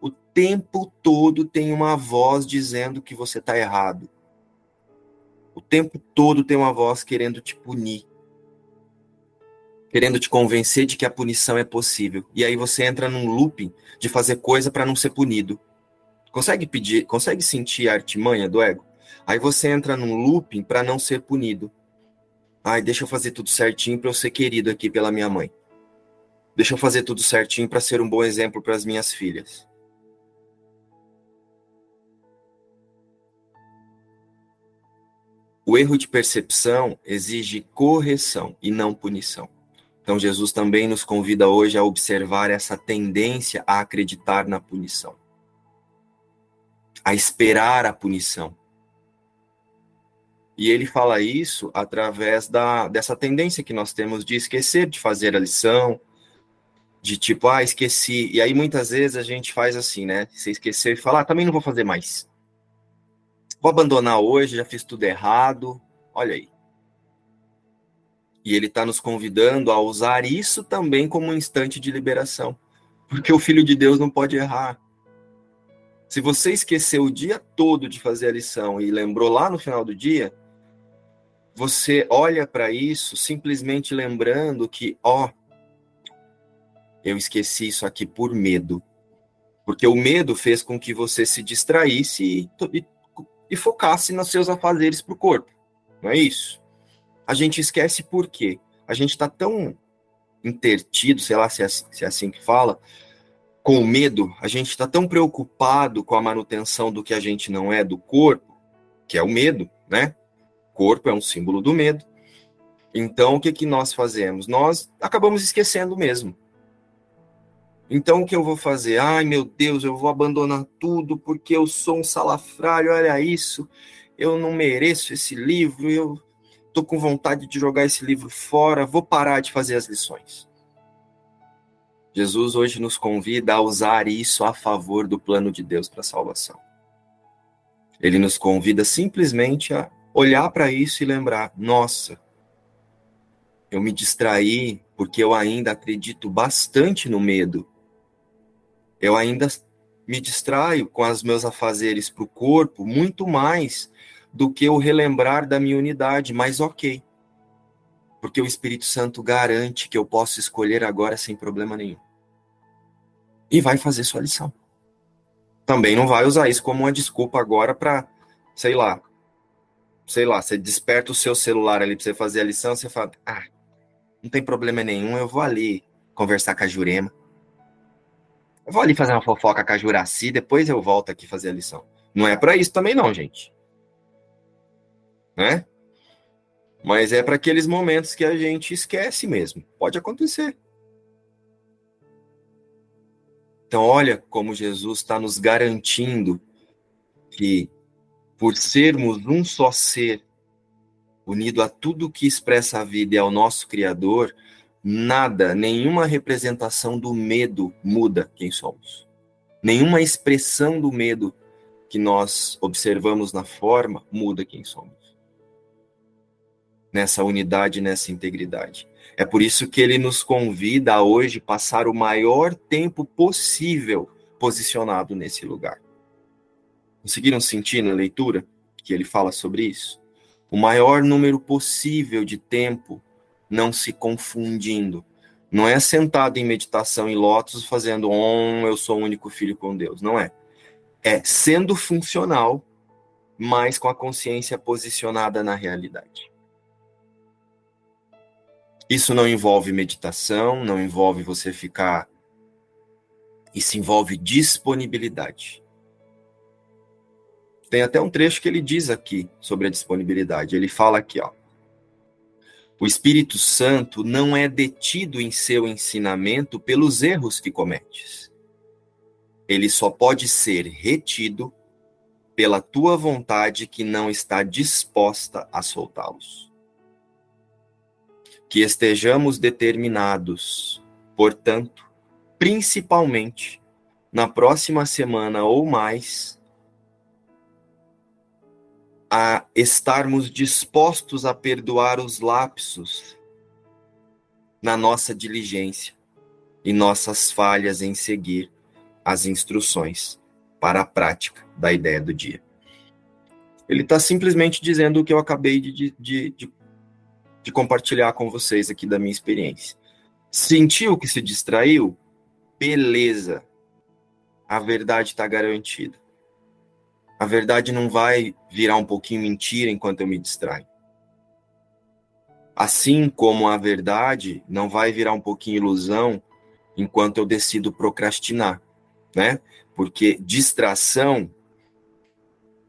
O tempo todo tem uma voz dizendo que você está errado. O tempo todo tem uma voz querendo te punir. Querendo te convencer de que a punição é possível. E aí você entra num looping de fazer coisa para não ser punido. Consegue pedir, consegue sentir a artimanha do ego? Aí você entra num looping para não ser punido. Ai, deixa eu fazer tudo certinho para eu ser querido aqui pela minha mãe. Deixa eu fazer tudo certinho para ser um bom exemplo para as minhas filhas. O erro de percepção exige correção e não punição. Então, Jesus também nos convida hoje a observar essa tendência a acreditar na punição, a esperar a punição. E ele fala isso através da, dessa tendência que nós temos de esquecer de fazer a lição, de tipo, ah, esqueci. E aí muitas vezes a gente faz assim, né? Você esqueceu e fala, ah, também não vou fazer mais. Vou abandonar hoje, já fiz tudo errado. Olha aí. E ele está nos convidando a usar isso também como um instante de liberação. Porque o Filho de Deus não pode errar. Se você esqueceu o dia todo de fazer a lição e lembrou lá no final do dia, você olha para isso simplesmente lembrando que, ó, eu esqueci isso aqui por medo. Porque o medo fez com que você se distraísse e, e, e focasse nos seus afazeres para o corpo. Não é isso? A gente esquece por quê? A gente está tão intertido, sei lá se é, se é assim que fala, com o medo, a gente está tão preocupado com a manutenção do que a gente não é do corpo, que é o medo, né? Corpo é um símbolo do medo. Então, o que, que nós fazemos? Nós acabamos esquecendo mesmo. Então o que eu vou fazer? Ai meu Deus, eu vou abandonar tudo porque eu sou um salafrário, olha isso, eu não mereço esse livro, eu tô com vontade de jogar esse livro fora, vou parar de fazer as lições. Jesus hoje nos convida a usar isso a favor do plano de Deus para a salvação. Ele nos convida simplesmente a olhar para isso e lembrar: nossa, eu me distraí porque eu ainda acredito bastante no medo eu ainda me distraio com os meus afazeres para o corpo muito mais do que o relembrar da minha unidade, mas ok. Porque o Espírito Santo garante que eu posso escolher agora sem problema nenhum. E vai fazer sua lição. Também não vai usar isso como uma desculpa agora para, sei lá, sei lá, você desperta o seu celular ali para você fazer a lição, você fala, ah, não tem problema nenhum, eu vou ali conversar com a Jurema. Eu vou ali fazer uma fofoca com a Juraci, depois eu volto aqui fazer a lição. Não é para isso também não, gente. Né? Mas é para aqueles momentos que a gente esquece mesmo. Pode acontecer. Então, olha como Jesus está nos garantindo que, por sermos um só ser, unido a tudo que expressa a vida e ao nosso Criador, Nada, nenhuma representação do medo muda quem somos. Nenhuma expressão do medo que nós observamos na forma muda quem somos. nessa unidade, nessa integridade. É por isso que ele nos convida a hoje passar o maior tempo possível posicionado nesse lugar. Conseguiram sentir na leitura que ele fala sobre isso? O maior número possível de tempo não se confundindo. Não é sentado em meditação em lótus fazendo om, eu sou o único filho com Deus. Não é. É sendo funcional, mas com a consciência posicionada na realidade. Isso não envolve meditação, não envolve você ficar. Isso envolve disponibilidade. Tem até um trecho que ele diz aqui sobre a disponibilidade. Ele fala aqui, ó. O Espírito Santo não é detido em seu ensinamento pelos erros que cometes. Ele só pode ser retido pela tua vontade que não está disposta a soltá-los que estejamos determinados, portanto, principalmente na próxima semana ou mais, a estarmos dispostos a perdoar os lapsos na nossa diligência e nossas falhas em seguir as instruções para a prática da ideia do dia. Ele está simplesmente dizendo o que eu acabei de, de, de de compartilhar com vocês aqui da minha experiência. Sentiu que se distraiu? Beleza. A verdade está garantida. A verdade não vai virar um pouquinho mentira enquanto eu me distraio. Assim como a verdade não vai virar um pouquinho ilusão enquanto eu decido procrastinar, né? Porque distração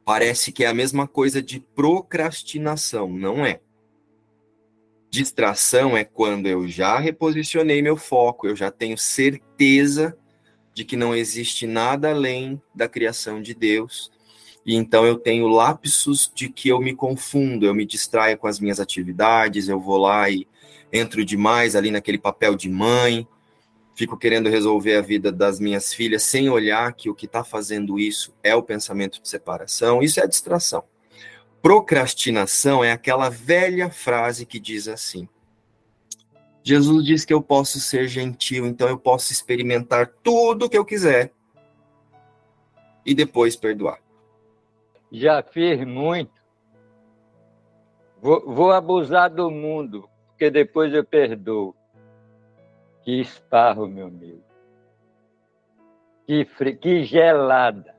parece que é a mesma coisa de procrastinação, não é? Distração é quando eu já reposicionei meu foco, eu já tenho certeza de que não existe nada além da criação de Deus. E então eu tenho lapsos de que eu me confundo, eu me distraio com as minhas atividades, eu vou lá e entro demais ali naquele papel de mãe, fico querendo resolver a vida das minhas filhas sem olhar que o que está fazendo isso é o pensamento de separação. Isso é distração. Procrastinação é aquela velha frase que diz assim: Jesus diz que eu posso ser gentil, então eu posso experimentar tudo o que eu quiser e depois perdoar. Já fiz muito. Vou, vou abusar do mundo, porque depois eu perdoo. Que esparro, meu amigo. Que, fre... que gelada.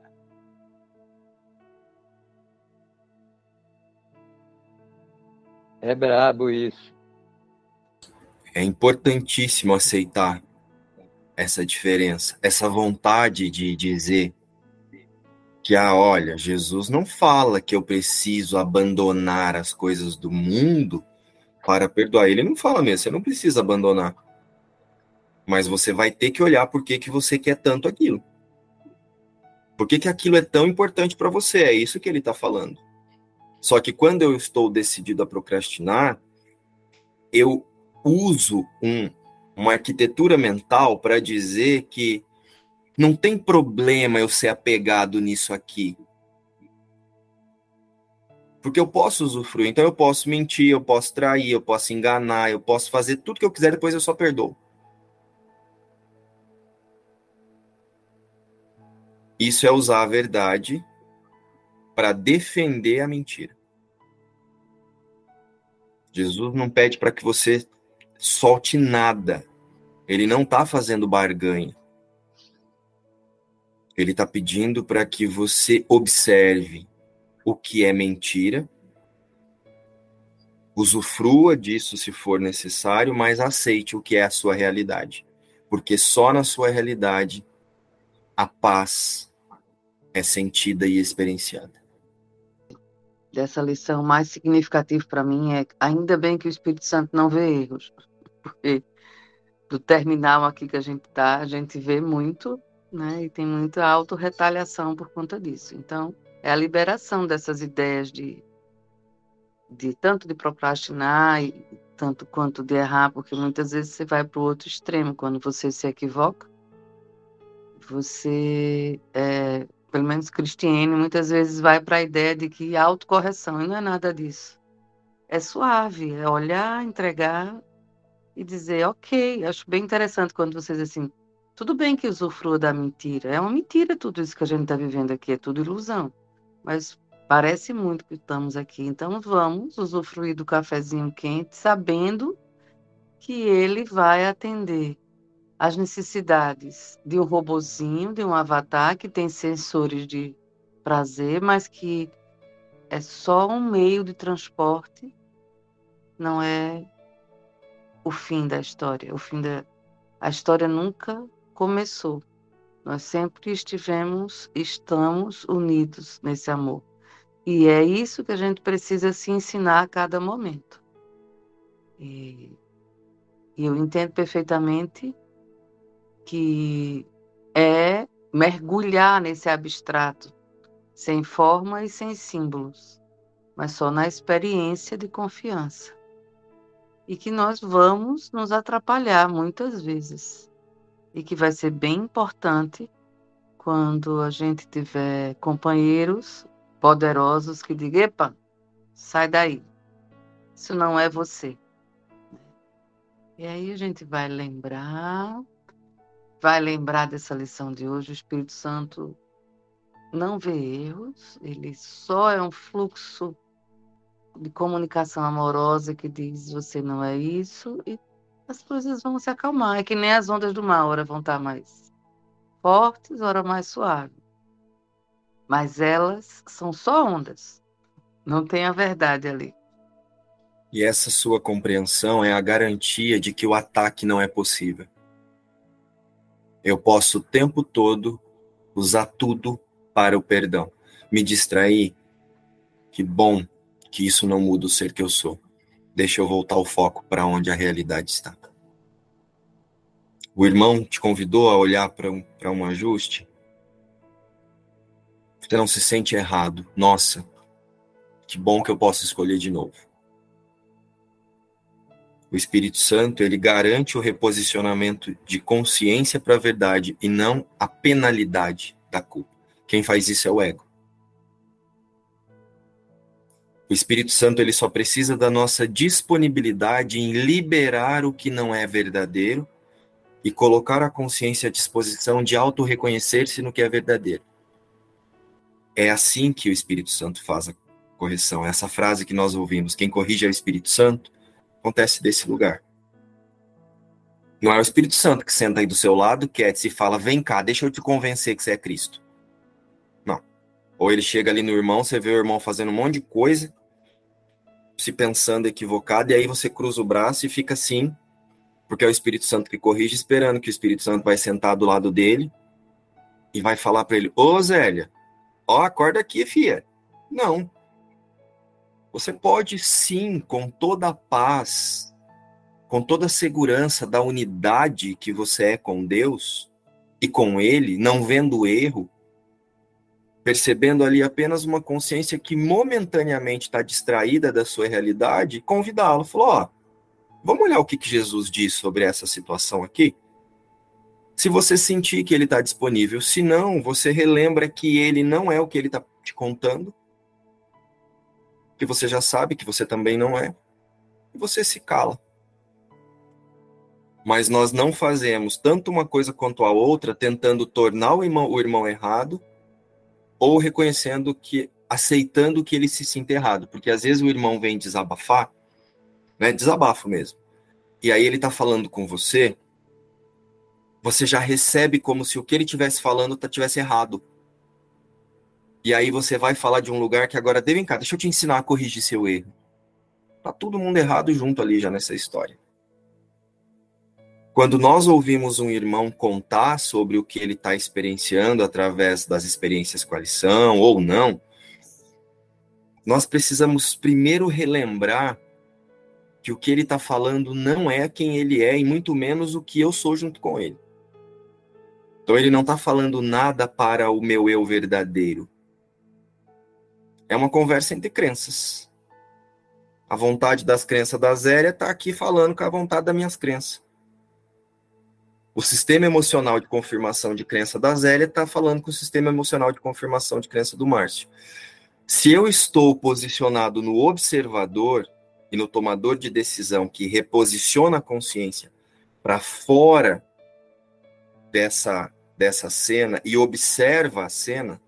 É brabo isso. É importantíssimo aceitar essa diferença, essa vontade de dizer que, ah, olha, Jesus não fala que eu preciso abandonar as coisas do mundo para perdoar. Ele não fala mesmo, você não precisa abandonar. Mas você vai ter que olhar por que, que você quer tanto aquilo. Por que, que aquilo é tão importante para você? É isso que ele está falando. Só que quando eu estou decidido a procrastinar, eu uso um, uma arquitetura mental para dizer que não tem problema eu ser apegado nisso aqui. Porque eu posso usufruir, então eu posso mentir, eu posso trair, eu posso enganar, eu posso fazer tudo que eu quiser, depois eu só perdoo. Isso é usar a verdade para defender a mentira. Jesus não pede para que você solte nada. Ele não está fazendo barganha. Ele está pedindo para que você observe o que é mentira, usufrua disso se for necessário, mas aceite o que é a sua realidade. Porque só na sua realidade a paz é sentida e experienciada dessa lição mais significativo para mim é ainda bem que o Espírito Santo não vê erros, <laughs> porque do terminal aqui que a gente está, a gente vê muito, né? E tem muita autorretaliação por conta disso. Então, é a liberação dessas ideias de, de tanto de procrastinar e tanto quanto de errar, porque muitas vezes você vai para o outro extremo quando você se equivoca. Você é, pelo menos Cristiane, muitas vezes vai para a ideia de que autocorreção, e não é nada disso. é suave, é olhar, entregar e dizer, ok, acho bem interessante quando vocês assim, tudo bem que usufrua da mentira, é uma mentira tudo isso que a gente está vivendo aqui, é tudo ilusão, mas parece muito que estamos aqui, então vamos usufruir do cafezinho quente, sabendo que ele vai atender as necessidades de um robozinho, de um avatar que tem sensores de prazer, mas que é só um meio de transporte, não é o fim da história. O fim da a história nunca começou. Nós sempre estivemos, estamos unidos nesse amor. E é isso que a gente precisa se ensinar a cada momento. E, e eu entendo perfeitamente que é mergulhar nesse abstrato, sem forma e sem símbolos, mas só na experiência de confiança. E que nós vamos nos atrapalhar muitas vezes. E que vai ser bem importante quando a gente tiver companheiros poderosos que digam: epa, sai daí, isso não é você. E aí a gente vai lembrar, vai lembrar dessa lição de hoje. O Espírito Santo não vê erros, ele só é um fluxo de comunicação amorosa que diz você não é isso e as coisas vão se acalmar. É que nem as ondas do mar, ora vão estar mais fortes, ora mais suaves. Mas elas são só ondas. Não tem a verdade ali. E essa sua compreensão é a garantia de que o ataque não é possível. Eu posso o tempo todo usar tudo para o perdão. Me distrair. Que bom que isso não muda o ser que eu sou. Deixa eu voltar o foco para onde a realidade está. O irmão te convidou a olhar para um, um ajuste. Você não se sente errado. Nossa, que bom que eu posso escolher de novo. O Espírito Santo, ele garante o reposicionamento de consciência para a verdade e não a penalidade da culpa. Quem faz isso é o ego. O Espírito Santo ele só precisa da nossa disponibilidade em liberar o que não é verdadeiro e colocar a consciência à disposição de auto-reconhecer-se no que é verdadeiro. É assim que o Espírito Santo faz a correção. Essa frase que nós ouvimos, quem corrige é o Espírito Santo, acontece desse lugar. Não é o Espírito Santo que senta aí do seu lado, quer e fala: vem cá, deixa eu te convencer que você é Cristo. Ou ele chega ali no irmão, você vê o irmão fazendo um monte de coisa, se pensando equivocado, e aí você cruza o braço e fica assim, porque é o Espírito Santo que corrige, esperando que o Espírito Santo vai sentar do lado dele e vai falar para ele: Ô Zélia, ó, acorda aqui, fia. Não. Você pode sim, com toda a paz, com toda a segurança da unidade que você é com Deus e com Ele, não vendo erro, percebendo ali apenas uma consciência que momentaneamente está distraída da sua realidade, convidá-lo. Falou: Ó, vamos olhar o que, que Jesus diz sobre essa situação aqui? Se você sentir que ele está disponível, se não, você relembra que ele não é o que ele está te contando, que você já sabe que você também não é, e você se cala. Mas nós não fazemos tanto uma coisa quanto a outra, tentando tornar o irmão, o irmão errado ou reconhecendo que, aceitando que ele se sinta errado, porque às vezes o irmão vem desabafar, né, desabafo mesmo, e aí ele tá falando com você, você já recebe como se o que ele tivesse falando tá, tivesse errado. E aí você vai falar de um lugar que agora, vem cá, deixa eu te ensinar a corrigir seu erro. Tá todo mundo errado junto ali já nessa história. Quando nós ouvimos um irmão contar sobre o que ele está experienciando através das experiências com a lição ou não, nós precisamos primeiro relembrar que o que ele está falando não é quem ele é e muito menos o que eu sou junto com ele. Então ele não está falando nada para o meu eu verdadeiro. É uma conversa entre crenças. A vontade das crenças da Zélia está aqui falando com a vontade das minhas crenças. O sistema emocional de confirmação de crença da Zélia está falando com o sistema emocional de confirmação de crença do Márcio. Se eu estou posicionado no observador, e no tomador de decisão que reposiciona a consciência para fora dessa, dessa cena e observa a cena,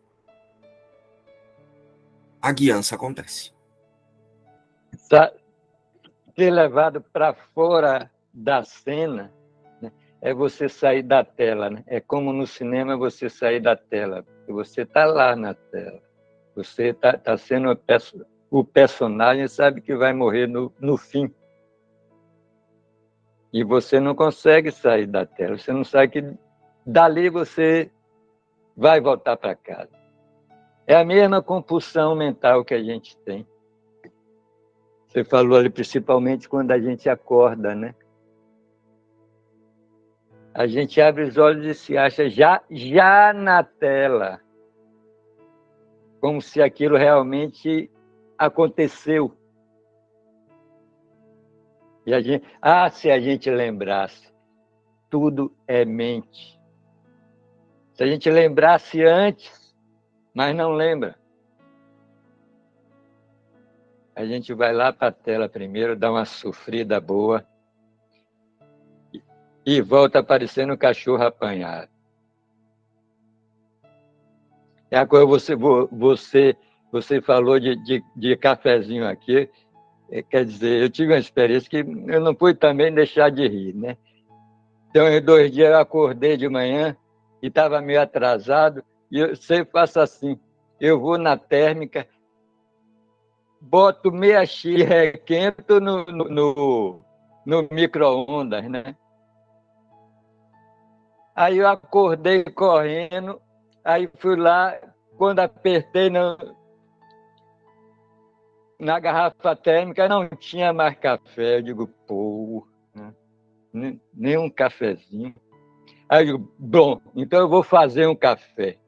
a guiança acontece. Tá, ser levado para fora da cena é você sair da tela. Né? É como no cinema você sair da tela. Você está lá na tela. Você está tá sendo o personagem, sabe que vai morrer no, no fim. E você não consegue sair da tela. Você não sabe que dali você vai voltar para casa. É a mesma compulsão mental que a gente tem. Você falou ali principalmente quando a gente acorda, né? A gente abre os olhos e se acha já, já na tela, como se aquilo realmente aconteceu. E a gente, ah, se a gente lembrasse, tudo é mente. Se a gente lembrasse antes, mas não lembra. A gente vai lá para a tela primeiro, dá uma sofrida boa e volta aparecendo um cachorro apanhado. É a coisa você você você falou de, de, de cafezinho aqui, é, quer dizer, eu tive uma experiência que eu não pude também deixar de rir, né? Então, em dois dias eu acordei de manhã e estava meio atrasado, e eu sempre faço assim: eu vou na térmica, boto meia xícara requento no, no, no, no micro-ondas, né? Aí eu acordei correndo, aí fui lá, quando apertei no, na garrafa térmica, não tinha mais café. Eu digo, pô, né? nem um cafezinho. Aí eu digo, bom, então eu vou fazer um café.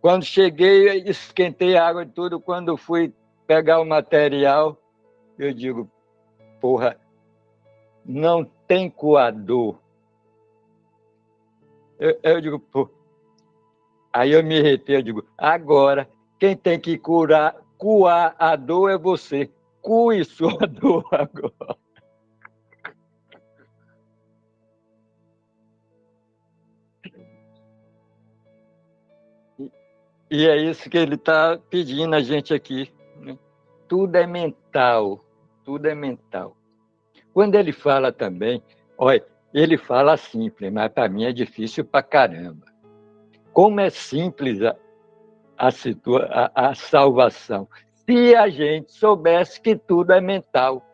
Quando cheguei, esquentei a água e tudo. Quando fui pegar o material, eu digo, porra, não tem coador. Eu, eu digo, pô. Aí eu me retei, eu digo, agora, quem tem que curar, coar a dor é você. Cue sua <laughs> dor agora. E é isso que ele está pedindo a gente aqui. Né? Tudo é mental, tudo é mental. Quando ele fala também, olha, ele fala simples, mas para mim é difícil para caramba. Como é simples a, a, situa a, a salvação. Se a gente soubesse que tudo é mental,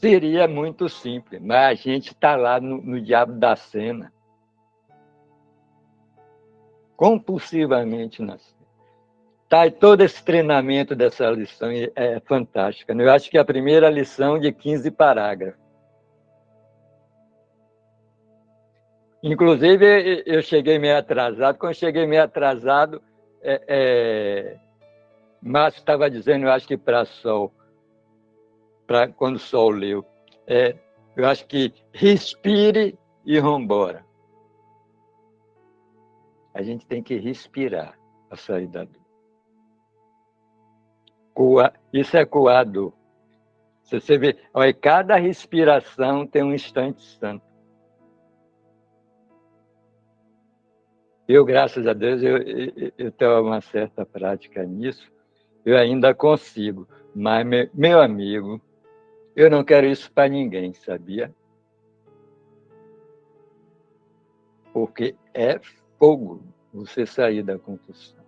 seria muito simples, mas a gente está lá no, no diabo da cena compulsivamente na Tá, e todo esse treinamento dessa lição é, é fantástico. Né? Eu acho que é a primeira lição de 15 parágrafos. Inclusive, eu cheguei meio atrasado. Quando cheguei meio atrasado, é, é... Márcio estava dizendo, eu acho que para Sol, pra, quando o Sol leu, é, eu acho que respire e vambora a gente tem que respirar a sair da dor. Coa, isso é coado. Se você vê, olha, cada respiração tem um instante santo. Eu, graças a Deus, eu, eu, tenho uma certa prática nisso. Eu ainda consigo. Mas, meu, amigo, eu não quero isso para ninguém, sabia? Porque é fogo você sair da compulsão.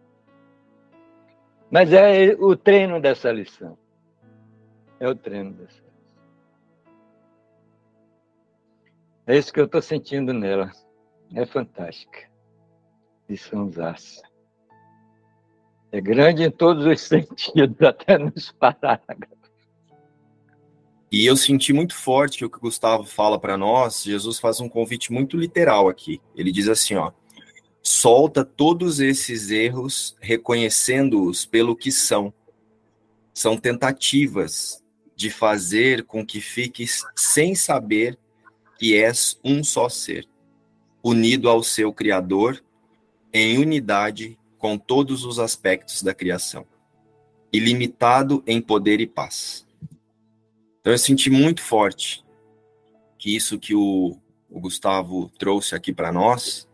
Mas é o treino dessa lição. É o treino dessa lição. É isso que eu estou sentindo nela. É fantástica. Liçãozaça. É grande em todos os <laughs> sentidos, até nos parágrafos. E eu senti muito forte que o que o Gustavo fala para nós, Jesus faz um convite muito literal aqui. Ele diz assim, ó: solta todos esses erros, reconhecendo-os pelo que são. São tentativas de fazer com que fiques sem saber que és um só ser, unido ao seu Criador, em unidade com todos os aspectos da criação. ilimitado em poder e paz. Então eu senti muito forte que isso que o, o Gustavo trouxe aqui para nós,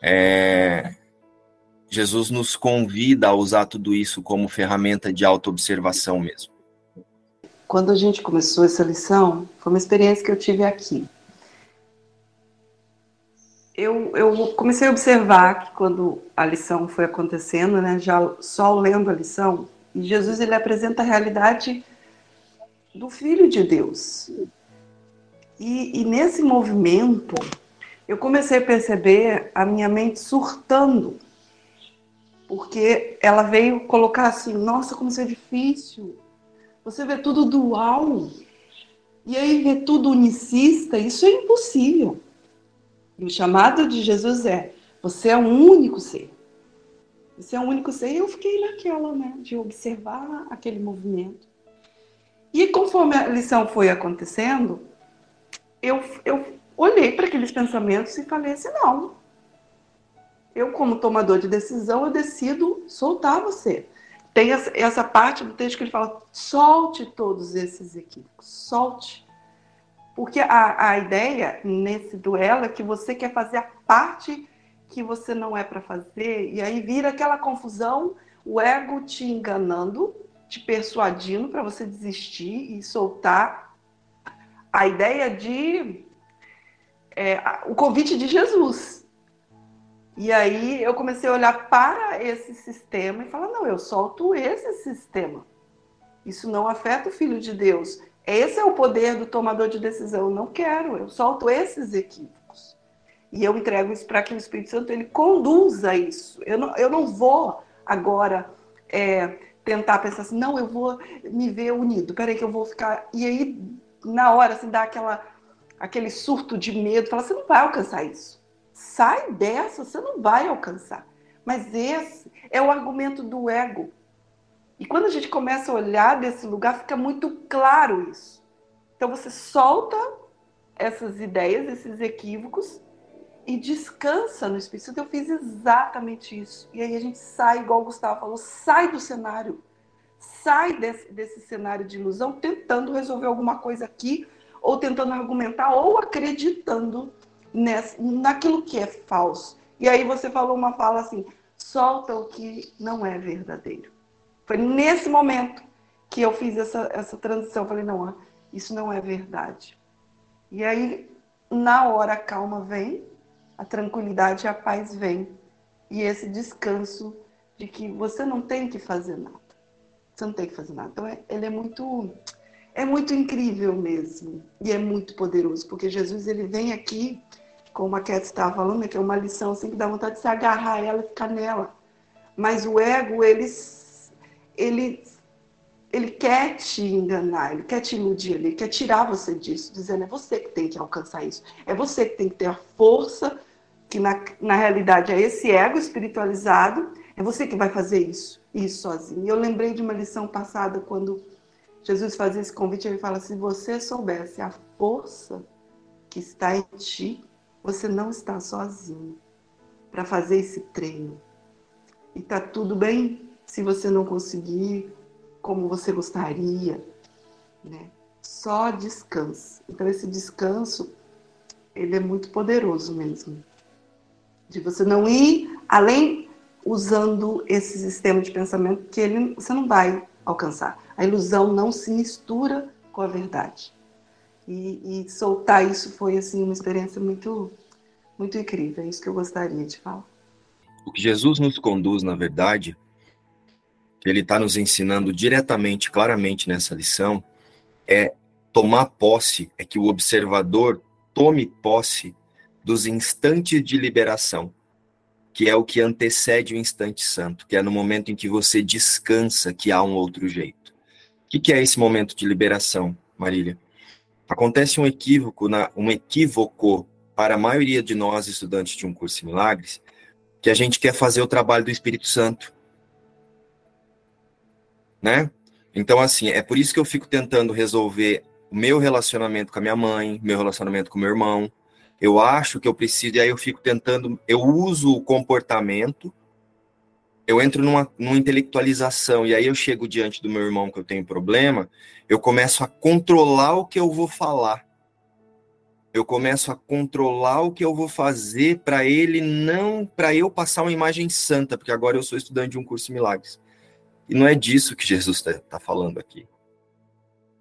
é, Jesus nos convida a usar tudo isso como ferramenta de autoobservação mesmo. Quando a gente começou essa lição, foi uma experiência que eu tive aqui. Eu, eu comecei a observar que quando a lição foi acontecendo, né, já só lendo a lição, Jesus ele apresenta a realidade do Filho de Deus. E, e nesse movimento, eu comecei a perceber a minha mente surtando, porque ela veio colocar assim: nossa, como isso é difícil. Você vê tudo dual, e aí vê tudo unicista, isso é impossível. E o chamado de Jesus é: você é um único ser. Você é um único ser. E eu fiquei naquela, né, de observar aquele movimento. E conforme a lição foi acontecendo, eu, eu olhei para aqueles pensamentos e falei assim: não. Eu, como tomador de decisão, eu decido soltar você. Tem essa parte do texto que ele fala: solte todos esses equívocos, solte. Porque a, a ideia nesse duelo é que você quer fazer a parte que você não é para fazer, e aí vira aquela confusão, o ego te enganando, te persuadindo para você desistir e soltar a ideia de é, o convite de Jesus. E aí eu comecei a olhar para esse sistema e falar: não, eu solto esse sistema. Isso não afeta o Filho de Deus. Esse é o poder do tomador de decisão. Eu não quero, eu solto esses equívocos. E eu entrego isso para que o Espírito Santo ele conduza isso. Eu não, eu não vou agora é, tentar pensar assim, não, eu vou me ver unido, peraí que eu vou ficar. E aí, na hora, assim, dá aquela, aquele surto de medo, fala, você não vai alcançar isso. Sai dessa, você não vai alcançar. Mas esse é o argumento do ego. E quando a gente começa a olhar desse lugar, fica muito claro isso. Então você solta essas ideias, esses equívocos e descansa no Espírito. Eu fiz exatamente isso. E aí a gente sai, igual o Gustavo falou, sai do cenário. Sai desse, desse cenário de ilusão, tentando resolver alguma coisa aqui, ou tentando argumentar, ou acreditando nessa, naquilo que é falso. E aí você falou uma fala assim: solta o que não é verdadeiro. Foi nesse momento que eu fiz essa, essa transição. Falei, não, isso não é verdade. E aí, na hora, a calma vem, a tranquilidade e a paz vem. E esse descanso de que você não tem que fazer nada. Você não tem que fazer nada. Então, é, ele é muito, é muito incrível mesmo. E é muito poderoso, porque Jesus ele vem aqui, como a Cat estava falando, né, que é uma lição assim que dá vontade de se agarrar a ela e ficar nela. Mas o ego, ele, ele, ele quer te enganar, ele quer te iludir, ele quer tirar você disso, dizendo é você que tem que alcançar isso. É você que tem que ter a força que na, na realidade é esse ego espiritualizado, é você que vai fazer isso, isso sozinho. E eu lembrei de uma lição passada, quando Jesus fazia esse convite, ele fala: se você soubesse a força que está em ti, você não está sozinho para fazer esse treino. E tá tudo bem se você não conseguir como você gostaria, né? Só descanse. Então esse descanso, ele é muito poderoso mesmo de você não ir além usando esse sistema de pensamento que ele, você não vai alcançar. A ilusão não se mistura com a verdade. E, e, soltar isso foi assim uma experiência muito muito incrível. É isso que eu gostaria de falar. O que Jesus nos conduz, na verdade, que ele está nos ensinando diretamente, claramente nessa lição, é tomar posse, é que o observador tome posse dos instantes de liberação, que é o que antecede o instante santo, que é no momento em que você descansa que há um outro jeito. O que, é esse momento de liberação, Marília? Acontece um equívoco, na, um equívoco para a maioria de nós estudantes de um curso em milagres, que a gente quer fazer o trabalho do Espírito Santo, né? Então, assim, é por isso que eu fico tentando resolver o meu relacionamento com a minha mãe, meu relacionamento com meu irmão, eu acho que eu preciso, e aí eu fico tentando, eu uso o comportamento eu entro numa, numa intelectualização e aí eu chego diante do meu irmão que eu tenho problema, eu começo a controlar o que eu vou falar. Eu começo a controlar o que eu vou fazer para ele não, para eu passar uma imagem santa, porque agora eu sou estudante de um curso de milagres. E não é disso que Jesus está tá falando aqui.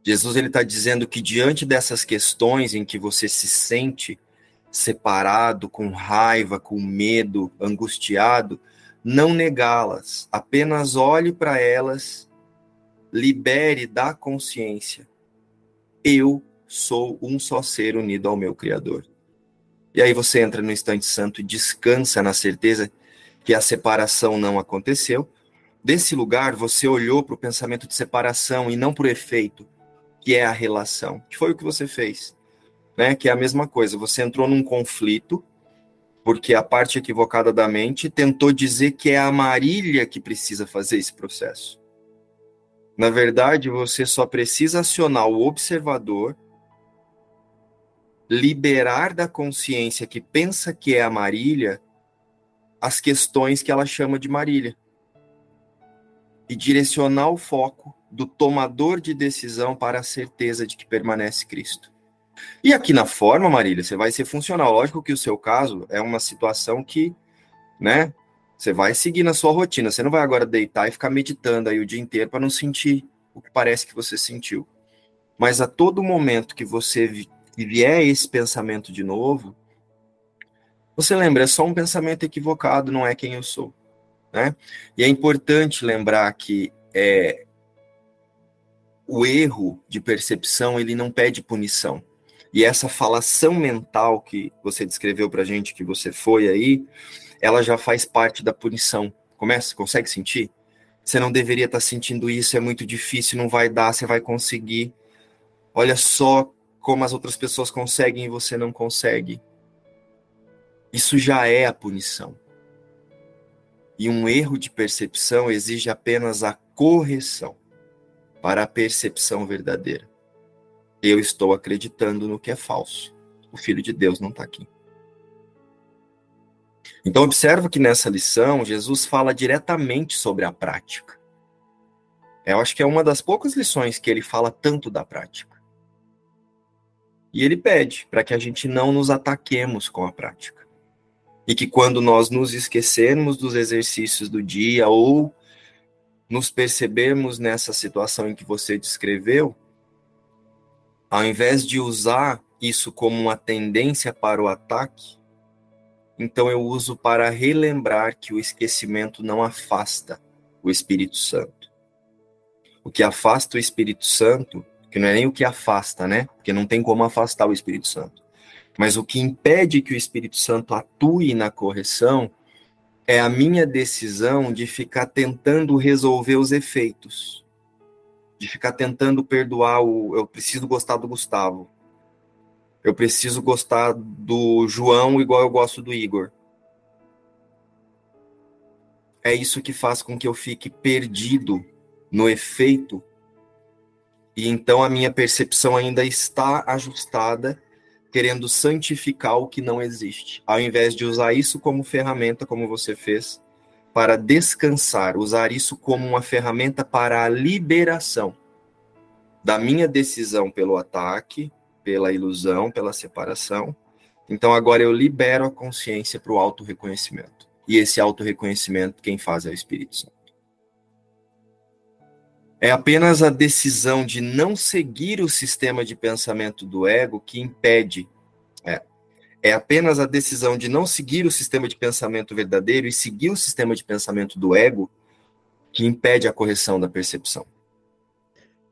Jesus ele está dizendo que diante dessas questões em que você se sente separado, com raiva, com medo, angustiado, não negá-las, apenas olhe para elas, libere da consciência. Eu sou um só ser unido ao meu Criador. E aí você entra no instante santo e descansa na certeza que a separação não aconteceu. Desse lugar, você olhou para o pensamento de separação e não para o efeito, que é a relação, que foi o que você fez. Né? Que é a mesma coisa, você entrou num conflito, porque a parte equivocada da mente tentou dizer que é a Marília que precisa fazer esse processo. Na verdade, você só precisa acionar o observador liberar da consciência que pensa que é a Marília as questões que ela chama de Marília e direcionar o foco do tomador de decisão para a certeza de que permanece Cristo. E aqui na forma, Marília, você vai ser funcional. Lógico que o seu caso é uma situação que, né, você vai seguir na sua rotina. Você não vai agora deitar e ficar meditando aí o dia inteiro para não sentir o que parece que você sentiu. Mas a todo momento que você vier esse pensamento de novo, você lembra, é só um pensamento equivocado, não é quem eu sou. Né? E é importante lembrar que é, o erro de percepção ele não pede punição. E essa falação mental que você descreveu para gente que você foi aí, ela já faz parte da punição. Começa, consegue sentir? Você não deveria estar tá sentindo isso, é muito difícil, não vai dar, você vai conseguir. Olha só como as outras pessoas conseguem e você não consegue. Isso já é a punição. E um erro de percepção exige apenas a correção para a percepção verdadeira. Eu estou acreditando no que é falso. O Filho de Deus não está aqui. Então, observa que nessa lição, Jesus fala diretamente sobre a prática. Eu acho que é uma das poucas lições que ele fala tanto da prática. E ele pede para que a gente não nos ataquemos com a prática. E que quando nós nos esquecermos dos exercícios do dia ou nos percebermos nessa situação em que você descreveu, ao invés de usar isso como uma tendência para o ataque, então eu uso para relembrar que o esquecimento não afasta o Espírito Santo. O que afasta o Espírito Santo que não é nem o que afasta, né? Porque não tem como afastar o Espírito Santo. Mas o que impede que o Espírito Santo atue na correção é a minha decisão de ficar tentando resolver os efeitos. De ficar tentando perdoar o. Eu preciso gostar do Gustavo. Eu preciso gostar do João igual eu gosto do Igor. É isso que faz com que eu fique perdido no efeito e então a minha percepção ainda está ajustada, querendo santificar o que não existe, ao invés de usar isso como ferramenta, como você fez, para descansar, usar isso como uma ferramenta para a liberação da minha decisão pelo ataque, pela ilusão, pela separação. Então agora eu libero a consciência para o auto-reconhecimento. E esse auto-reconhecimento, quem faz é o Espírito Santo. É apenas a decisão de não seguir o sistema de pensamento do ego que impede. É, é apenas a decisão de não seguir o sistema de pensamento verdadeiro e seguir o sistema de pensamento do ego que impede a correção da percepção.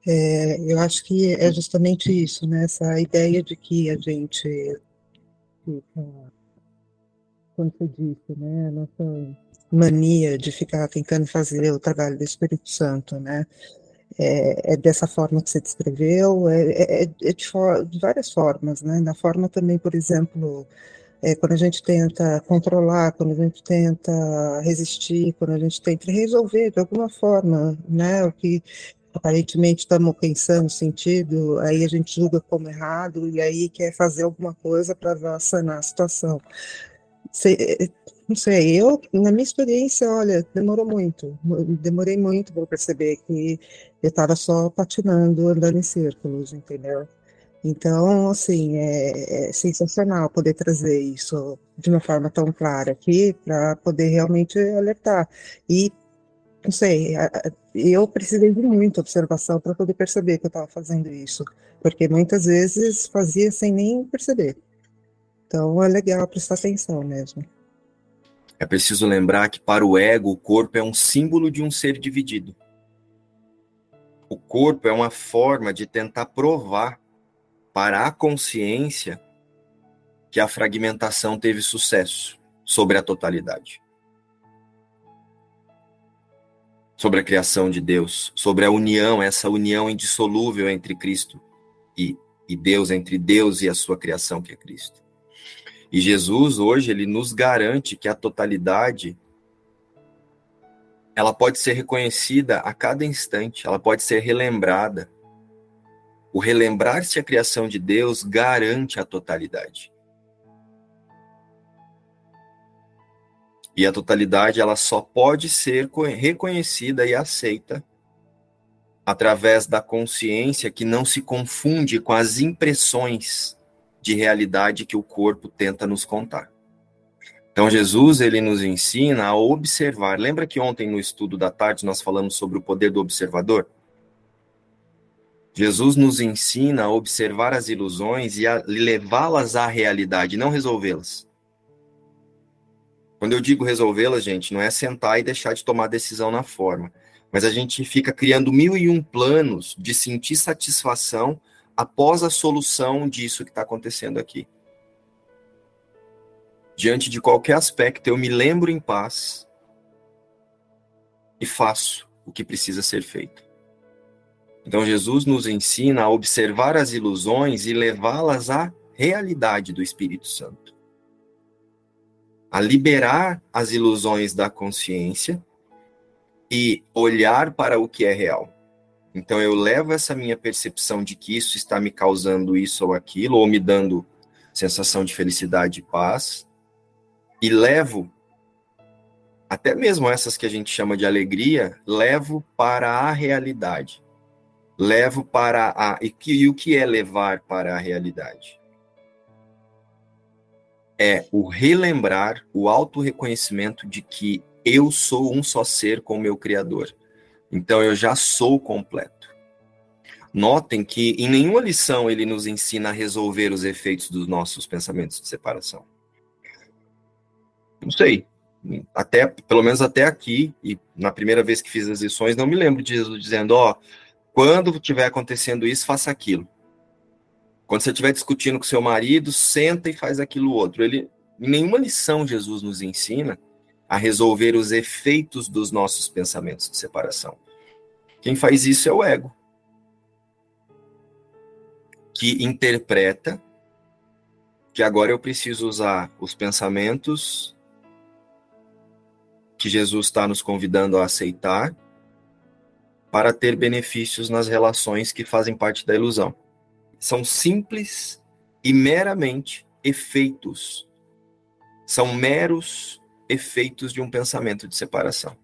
É, eu acho que é justamente isso, né? Essa ideia de que a gente fica, como você disse, né? A nossa mania de ficar tentando fazer o trabalho do Espírito Santo, né? É, é dessa forma que você descreveu, é, é, é de, for, de, várias formas, né? Na forma também, por exemplo, é, quando a gente tenta controlar, quando a gente tenta resistir, quando a gente tenta resolver de alguma forma, né? O que aparentemente estamos pensando sentido, aí a gente julga como errado e aí quer fazer alguma coisa para sanar a situação. Você, não sei, eu, na minha experiência, olha, demorou muito, demorei muito para perceber que eu estava só patinando, andando em círculos, entendeu? Então, assim, é, é, sensacional poder trazer isso de uma forma tão clara aqui, para poder realmente alertar. E, não sei, eu precisei de muita observação para poder perceber que eu estava fazendo isso, porque muitas vezes fazia sem nem perceber. Então, é legal prestar atenção mesmo. É preciso lembrar que, para o ego, o corpo é um símbolo de um ser dividido. O corpo é uma forma de tentar provar para a consciência que a fragmentação teve sucesso sobre a totalidade. Sobre a criação de Deus, sobre a união, essa união indissolúvel entre Cristo e, e Deus, entre Deus e a sua criação, que é Cristo. E Jesus, hoje, ele nos garante que a totalidade ela pode ser reconhecida a cada instante, ela pode ser relembrada. O relembrar-se a criação de Deus garante a totalidade. E a totalidade ela só pode ser reconhecida e aceita através da consciência que não se confunde com as impressões de realidade que o corpo tenta nos contar. Então Jesus ele nos ensina a observar. Lembra que ontem no estudo da tarde nós falamos sobre o poder do observador? Jesus nos ensina a observar as ilusões e a levá-las à realidade, não resolvê-las. Quando eu digo resolvê-las, gente, não é sentar e deixar de tomar decisão na forma, mas a gente fica criando mil e um planos de sentir satisfação após a solução disso que está acontecendo aqui. Diante de qualquer aspecto, eu me lembro em paz e faço o que precisa ser feito. Então, Jesus nos ensina a observar as ilusões e levá-las à realidade do Espírito Santo. A liberar as ilusões da consciência e olhar para o que é real. Então eu levo essa minha percepção de que isso está me causando isso ou aquilo, ou me dando sensação de felicidade e paz, e levo até mesmo essas que a gente chama de alegria, levo para a realidade. Levo para a. E, que, e o que é levar para a realidade? É o relembrar, o auto-reconhecimento de que eu sou um só ser com o meu Criador. Então eu já sou completo. Notem que em nenhuma lição ele nos ensina a resolver os efeitos dos nossos pensamentos de separação. Não sei. Até, pelo menos até aqui, e na primeira vez que fiz as lições, não me lembro de Jesus dizendo, ó, oh, quando estiver acontecendo isso, faça aquilo. Quando você estiver discutindo com seu marido, senta e faz aquilo outro. Ele, em nenhuma lição Jesus nos ensina a resolver os efeitos dos nossos pensamentos de separação. Quem faz isso é o ego, que interpreta que agora eu preciso usar os pensamentos que Jesus está nos convidando a aceitar para ter benefícios nas relações que fazem parte da ilusão. São simples e meramente efeitos. São meros efeitos de um pensamento de separação.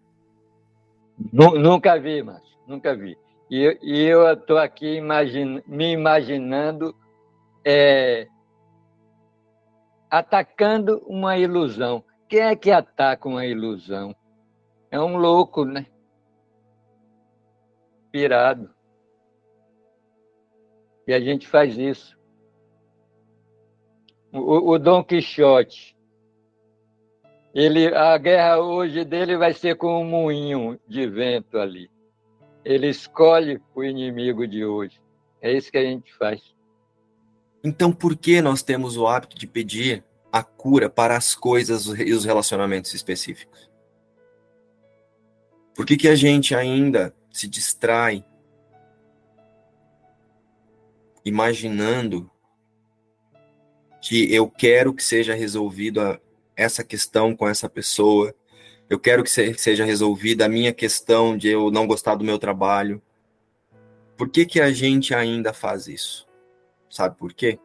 Nunca vi, Márcio, nunca vi. E, eu estou aqui me imaginando é, atacando uma ilusão. Quem é que ataca uma ilusão? É um louco, né? Pirado. E a gente faz isso. O, o Dom Quixote, ele, a guerra hoje dele vai ser com um moinho de vento ali. Ele escolhe o inimigo de hoje. É isso que a gente faz. Então, por que nós temos o hábito de pedir a cura para as coisas e os relacionamentos específicos? Por que, que a gente ainda se distrai imaginando que eu quero que seja resolvido a, essa questão com essa pessoa. Eu quero que seja resolvida a minha questão de eu não gostar do meu trabalho. Por que, que a gente ainda faz isso? Sabe por quê?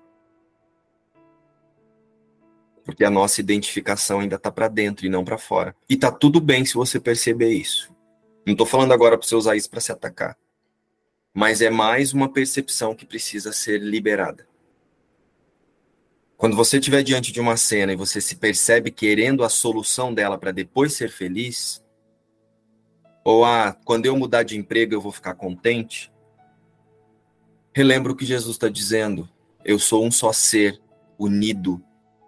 porque a nossa identificação ainda está para dentro e não para fora. E tá tudo bem se você perceber isso. Não estou falando agora para você usar isso para se atacar, mas é mais uma percepção que precisa ser liberada. Quando você estiver diante de uma cena e você se percebe querendo a solução dela para depois ser feliz, ou ah, quando eu mudar de emprego eu vou ficar contente, relembra o que Jesus está dizendo. Eu sou um só ser, unido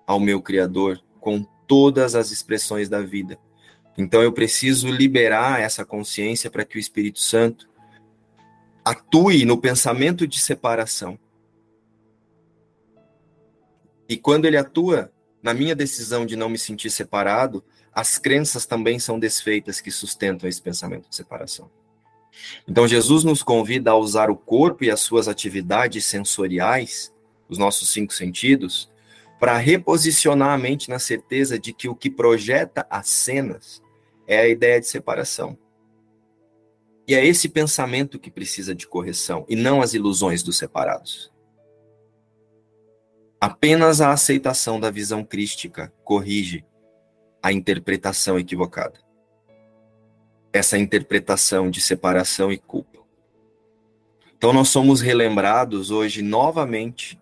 ao meu Criador, com todas as expressões da vida. Então eu preciso liberar essa consciência para que o Espírito Santo atue no pensamento de separação. E quando ele atua na minha decisão de não me sentir separado, as crenças também são desfeitas que sustentam esse pensamento de separação. Então Jesus nos convida a usar o corpo e as suas atividades sensoriais, os nossos cinco sentidos, para reposicionar a mente na certeza de que o que projeta as cenas é a ideia de separação. E é esse pensamento que precisa de correção, e não as ilusões dos separados. Apenas a aceitação da visão crística corrige a interpretação equivocada. Essa interpretação de separação e culpa. Então, nós somos relembrados hoje novamente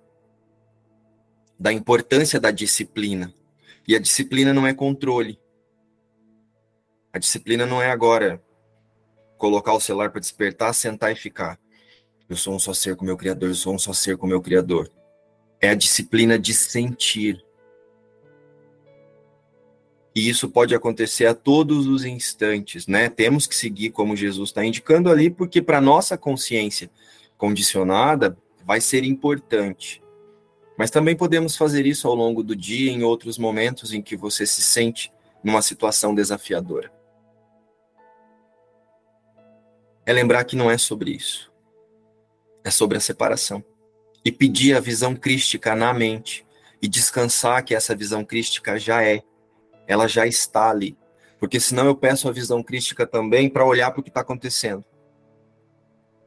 da importância da disciplina. E a disciplina não é controle. A disciplina não é agora colocar o celular para despertar, sentar e ficar. Eu sou um só ser com meu Criador, eu sou um só ser com meu Criador. É a disciplina de sentir. E isso pode acontecer a todos os instantes, né? Temos que seguir como Jesus está indicando ali, porque para nossa consciência condicionada vai ser importante. Mas também podemos fazer isso ao longo do dia, em outros momentos em que você se sente numa situação desafiadora. É lembrar que não é sobre isso. É sobre a separação. E pedir a visão crística na mente. E descansar que essa visão crística já é. Ela já está ali. Porque senão eu peço a visão crística também para olhar para o que está acontecendo.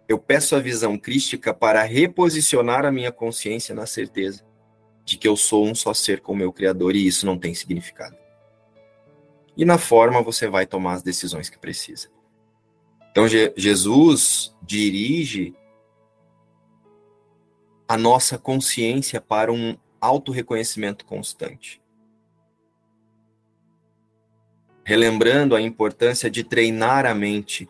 Eu peço a visão crística para reposicionar a minha consciência na certeza de que eu sou um só ser com o meu Criador e isso não tem significado. E na forma você vai tomar as decisões que precisa. Então Je Jesus dirige a nossa consciência para um auto-reconhecimento constante. Relembrando a importância de treinar a mente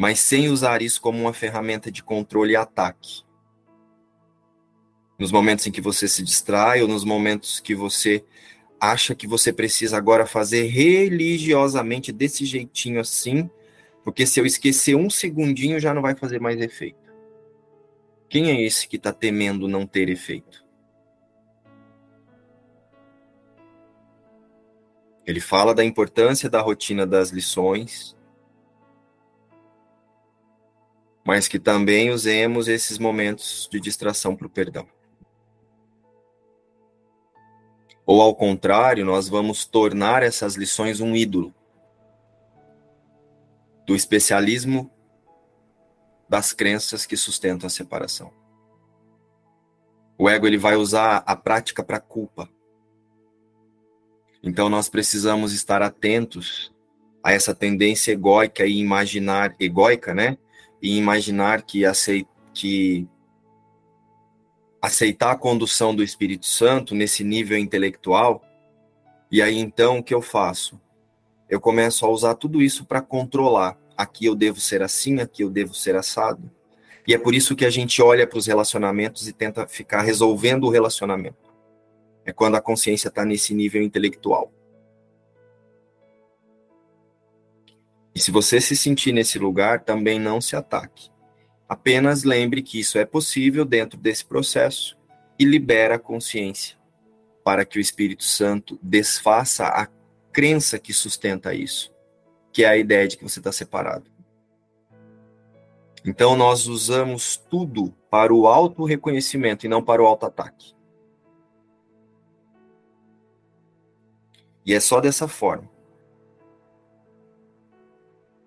mas sem usar isso como uma ferramenta de controle e ataque. Nos momentos em que você se distrai ou nos momentos que você acha que você precisa agora fazer religiosamente desse jeitinho assim, porque se eu esquecer um segundinho já não vai fazer mais efeito. Quem é esse que está temendo não ter efeito? Ele fala da importância da rotina das lições, mas que também usemos esses momentos de distração para o perdão. Ou ao contrário, nós vamos tornar essas lições um ídolo do especialismo das crenças que sustentam a separação. O ego ele vai usar a prática para culpa. Então nós precisamos estar atentos a essa tendência egóica e imaginar egóica, né? e imaginar que, que aceitar a condução do Espírito Santo nesse nível intelectual, e aí então o que eu faço? Eu começo a usar tudo isso para controlar. Aqui eu devo ser assim, aqui eu devo ser assado. E é por isso que a gente olha para os relacionamentos e tenta ficar resolvendo o relacionamento. É quando a consciência está nesse nível intelectual. E se você se sentir nesse lugar, também não se ataque. Apenas lembre que isso é possível dentro desse processo e libera a consciência para que o Espírito Santo desfaça a crença que sustenta isso, que é a ideia de que você está separado. Então nós usamos tudo para o auto-reconhecimento e não para o auto-ataque. E é só dessa forma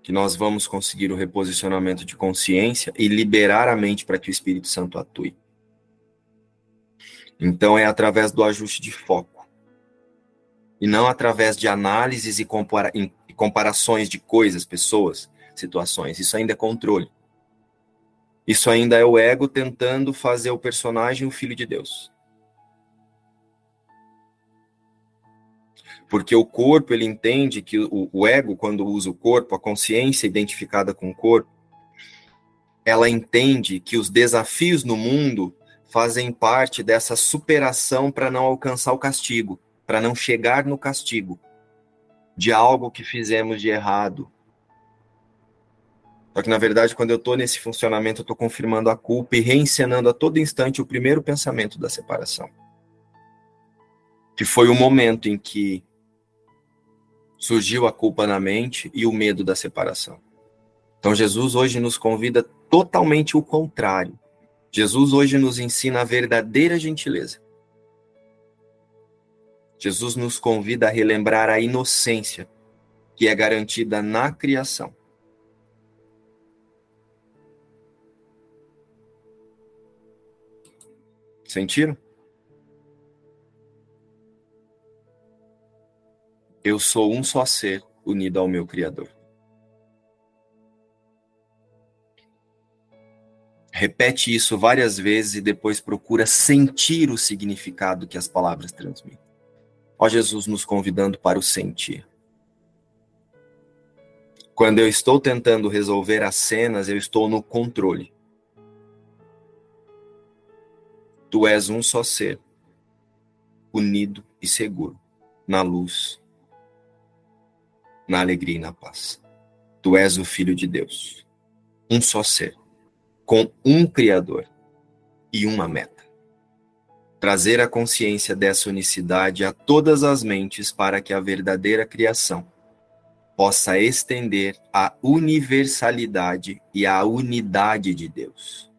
que nós vamos conseguir o reposicionamento de consciência e liberar a mente para que o Espírito Santo atue. Então é através do ajuste de foco. e não através de análises e, compara e comparações de coisas, pessoas, situações. Isso ainda é controle. Isso ainda é o ego tentando fazer o personagem o filho de Deus. Porque o corpo, ele entende que o, o ego, quando usa o corpo, a consciência identificada com o corpo, ela entende que os desafios no mundo fazem parte dessa superação para não alcançar o castigo, para não chegar no castigo de algo que fizemos de errado. Só que, na verdade, quando eu estou nesse funcionamento, eu estou confirmando a culpa e reencenando a todo instante o primeiro pensamento da separação. Que foi o momento em que surgiu a culpa na mente e o medo da separação. Então, Jesus hoje nos convida totalmente o contrário. Jesus hoje nos ensina a verdadeira gentileza. Jesus nos convida a relembrar a inocência que é garantida na criação. Sentiram? Eu sou um só ser unido ao meu Criador. Repete isso várias vezes e depois procura sentir o significado que as palavras transmitem. Ó Jesus nos convidando para o sentir. Quando eu estou tentando resolver as cenas, eu estou no controle. Tu és um só ser, unido e seguro, na luz, na alegria e na paz. Tu és o Filho de Deus, um só ser com um Criador e uma meta. Trazer a consciência dessa unicidade a todas as mentes para que a verdadeira criação possa estender a universalidade e a unidade de Deus.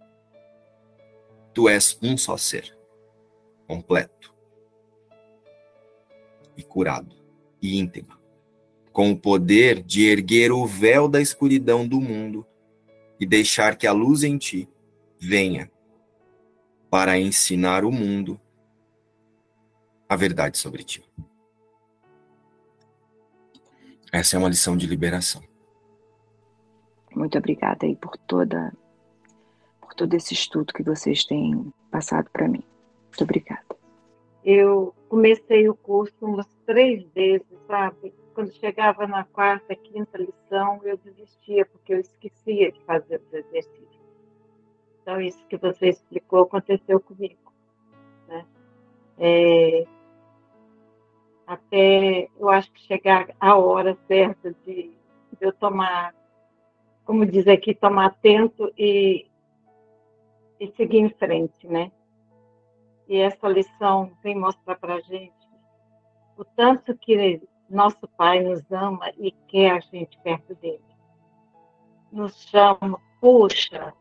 Tu és um só ser, completo e curado e íntegro, com o poder de erguer o véu da escuridão do mundo e deixar que a luz em ti venha para ensinar o mundo a verdade sobre ti. Essa é uma lição de liberação. Muito obrigada aí por toda por todo esse estudo que vocês têm passado para mim. Muito obrigada. Eu comecei o curso umas três vezes, sabe? quando chegava na quarta, quinta lição, eu desistia, porque eu esquecia de fazer os exercícios. Então, isso que você explicou aconteceu comigo. Né? É, até eu acho que chegar a hora certa de, de eu tomar, como diz aqui, tomar atento e, e seguir em frente, né? E essa lição vem mostrar para a gente o tanto que nosso Pai nos ama e quer a gente perto dele. Nos chama, puxa,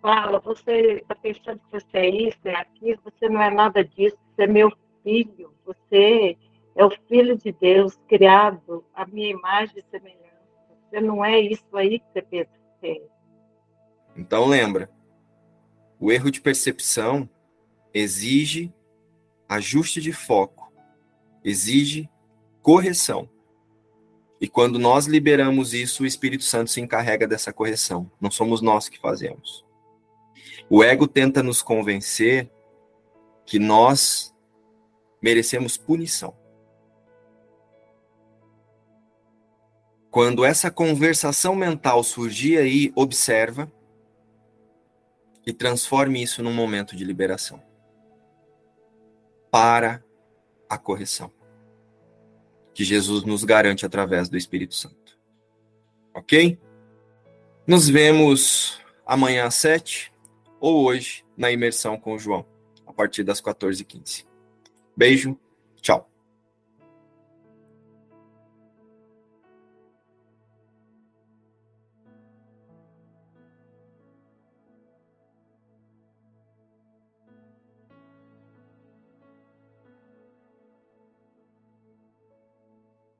fala, você está pensando que você é isso, é aquilo, você não é nada disso, você é meu filho, você é o filho de Deus, criado à minha imagem e semelhança. Você não é isso aí que você pensa que é. Então lembra, o erro de percepção exige ajuste de foco, exige correção. E quando nós liberamos isso, o Espírito Santo se encarrega dessa correção. Não somos nós que fazemos. O ego tenta nos convencer que nós merecemos punição. Quando essa conversação mental surgir aí, observa e transforme isso num momento de liberação. Para a correção que Jesus nos garante através do Espírito Santo. Ok? Nos vemos amanhã às sete ou hoje na imersão com o João, a partir das 14h15. Beijo, tchau.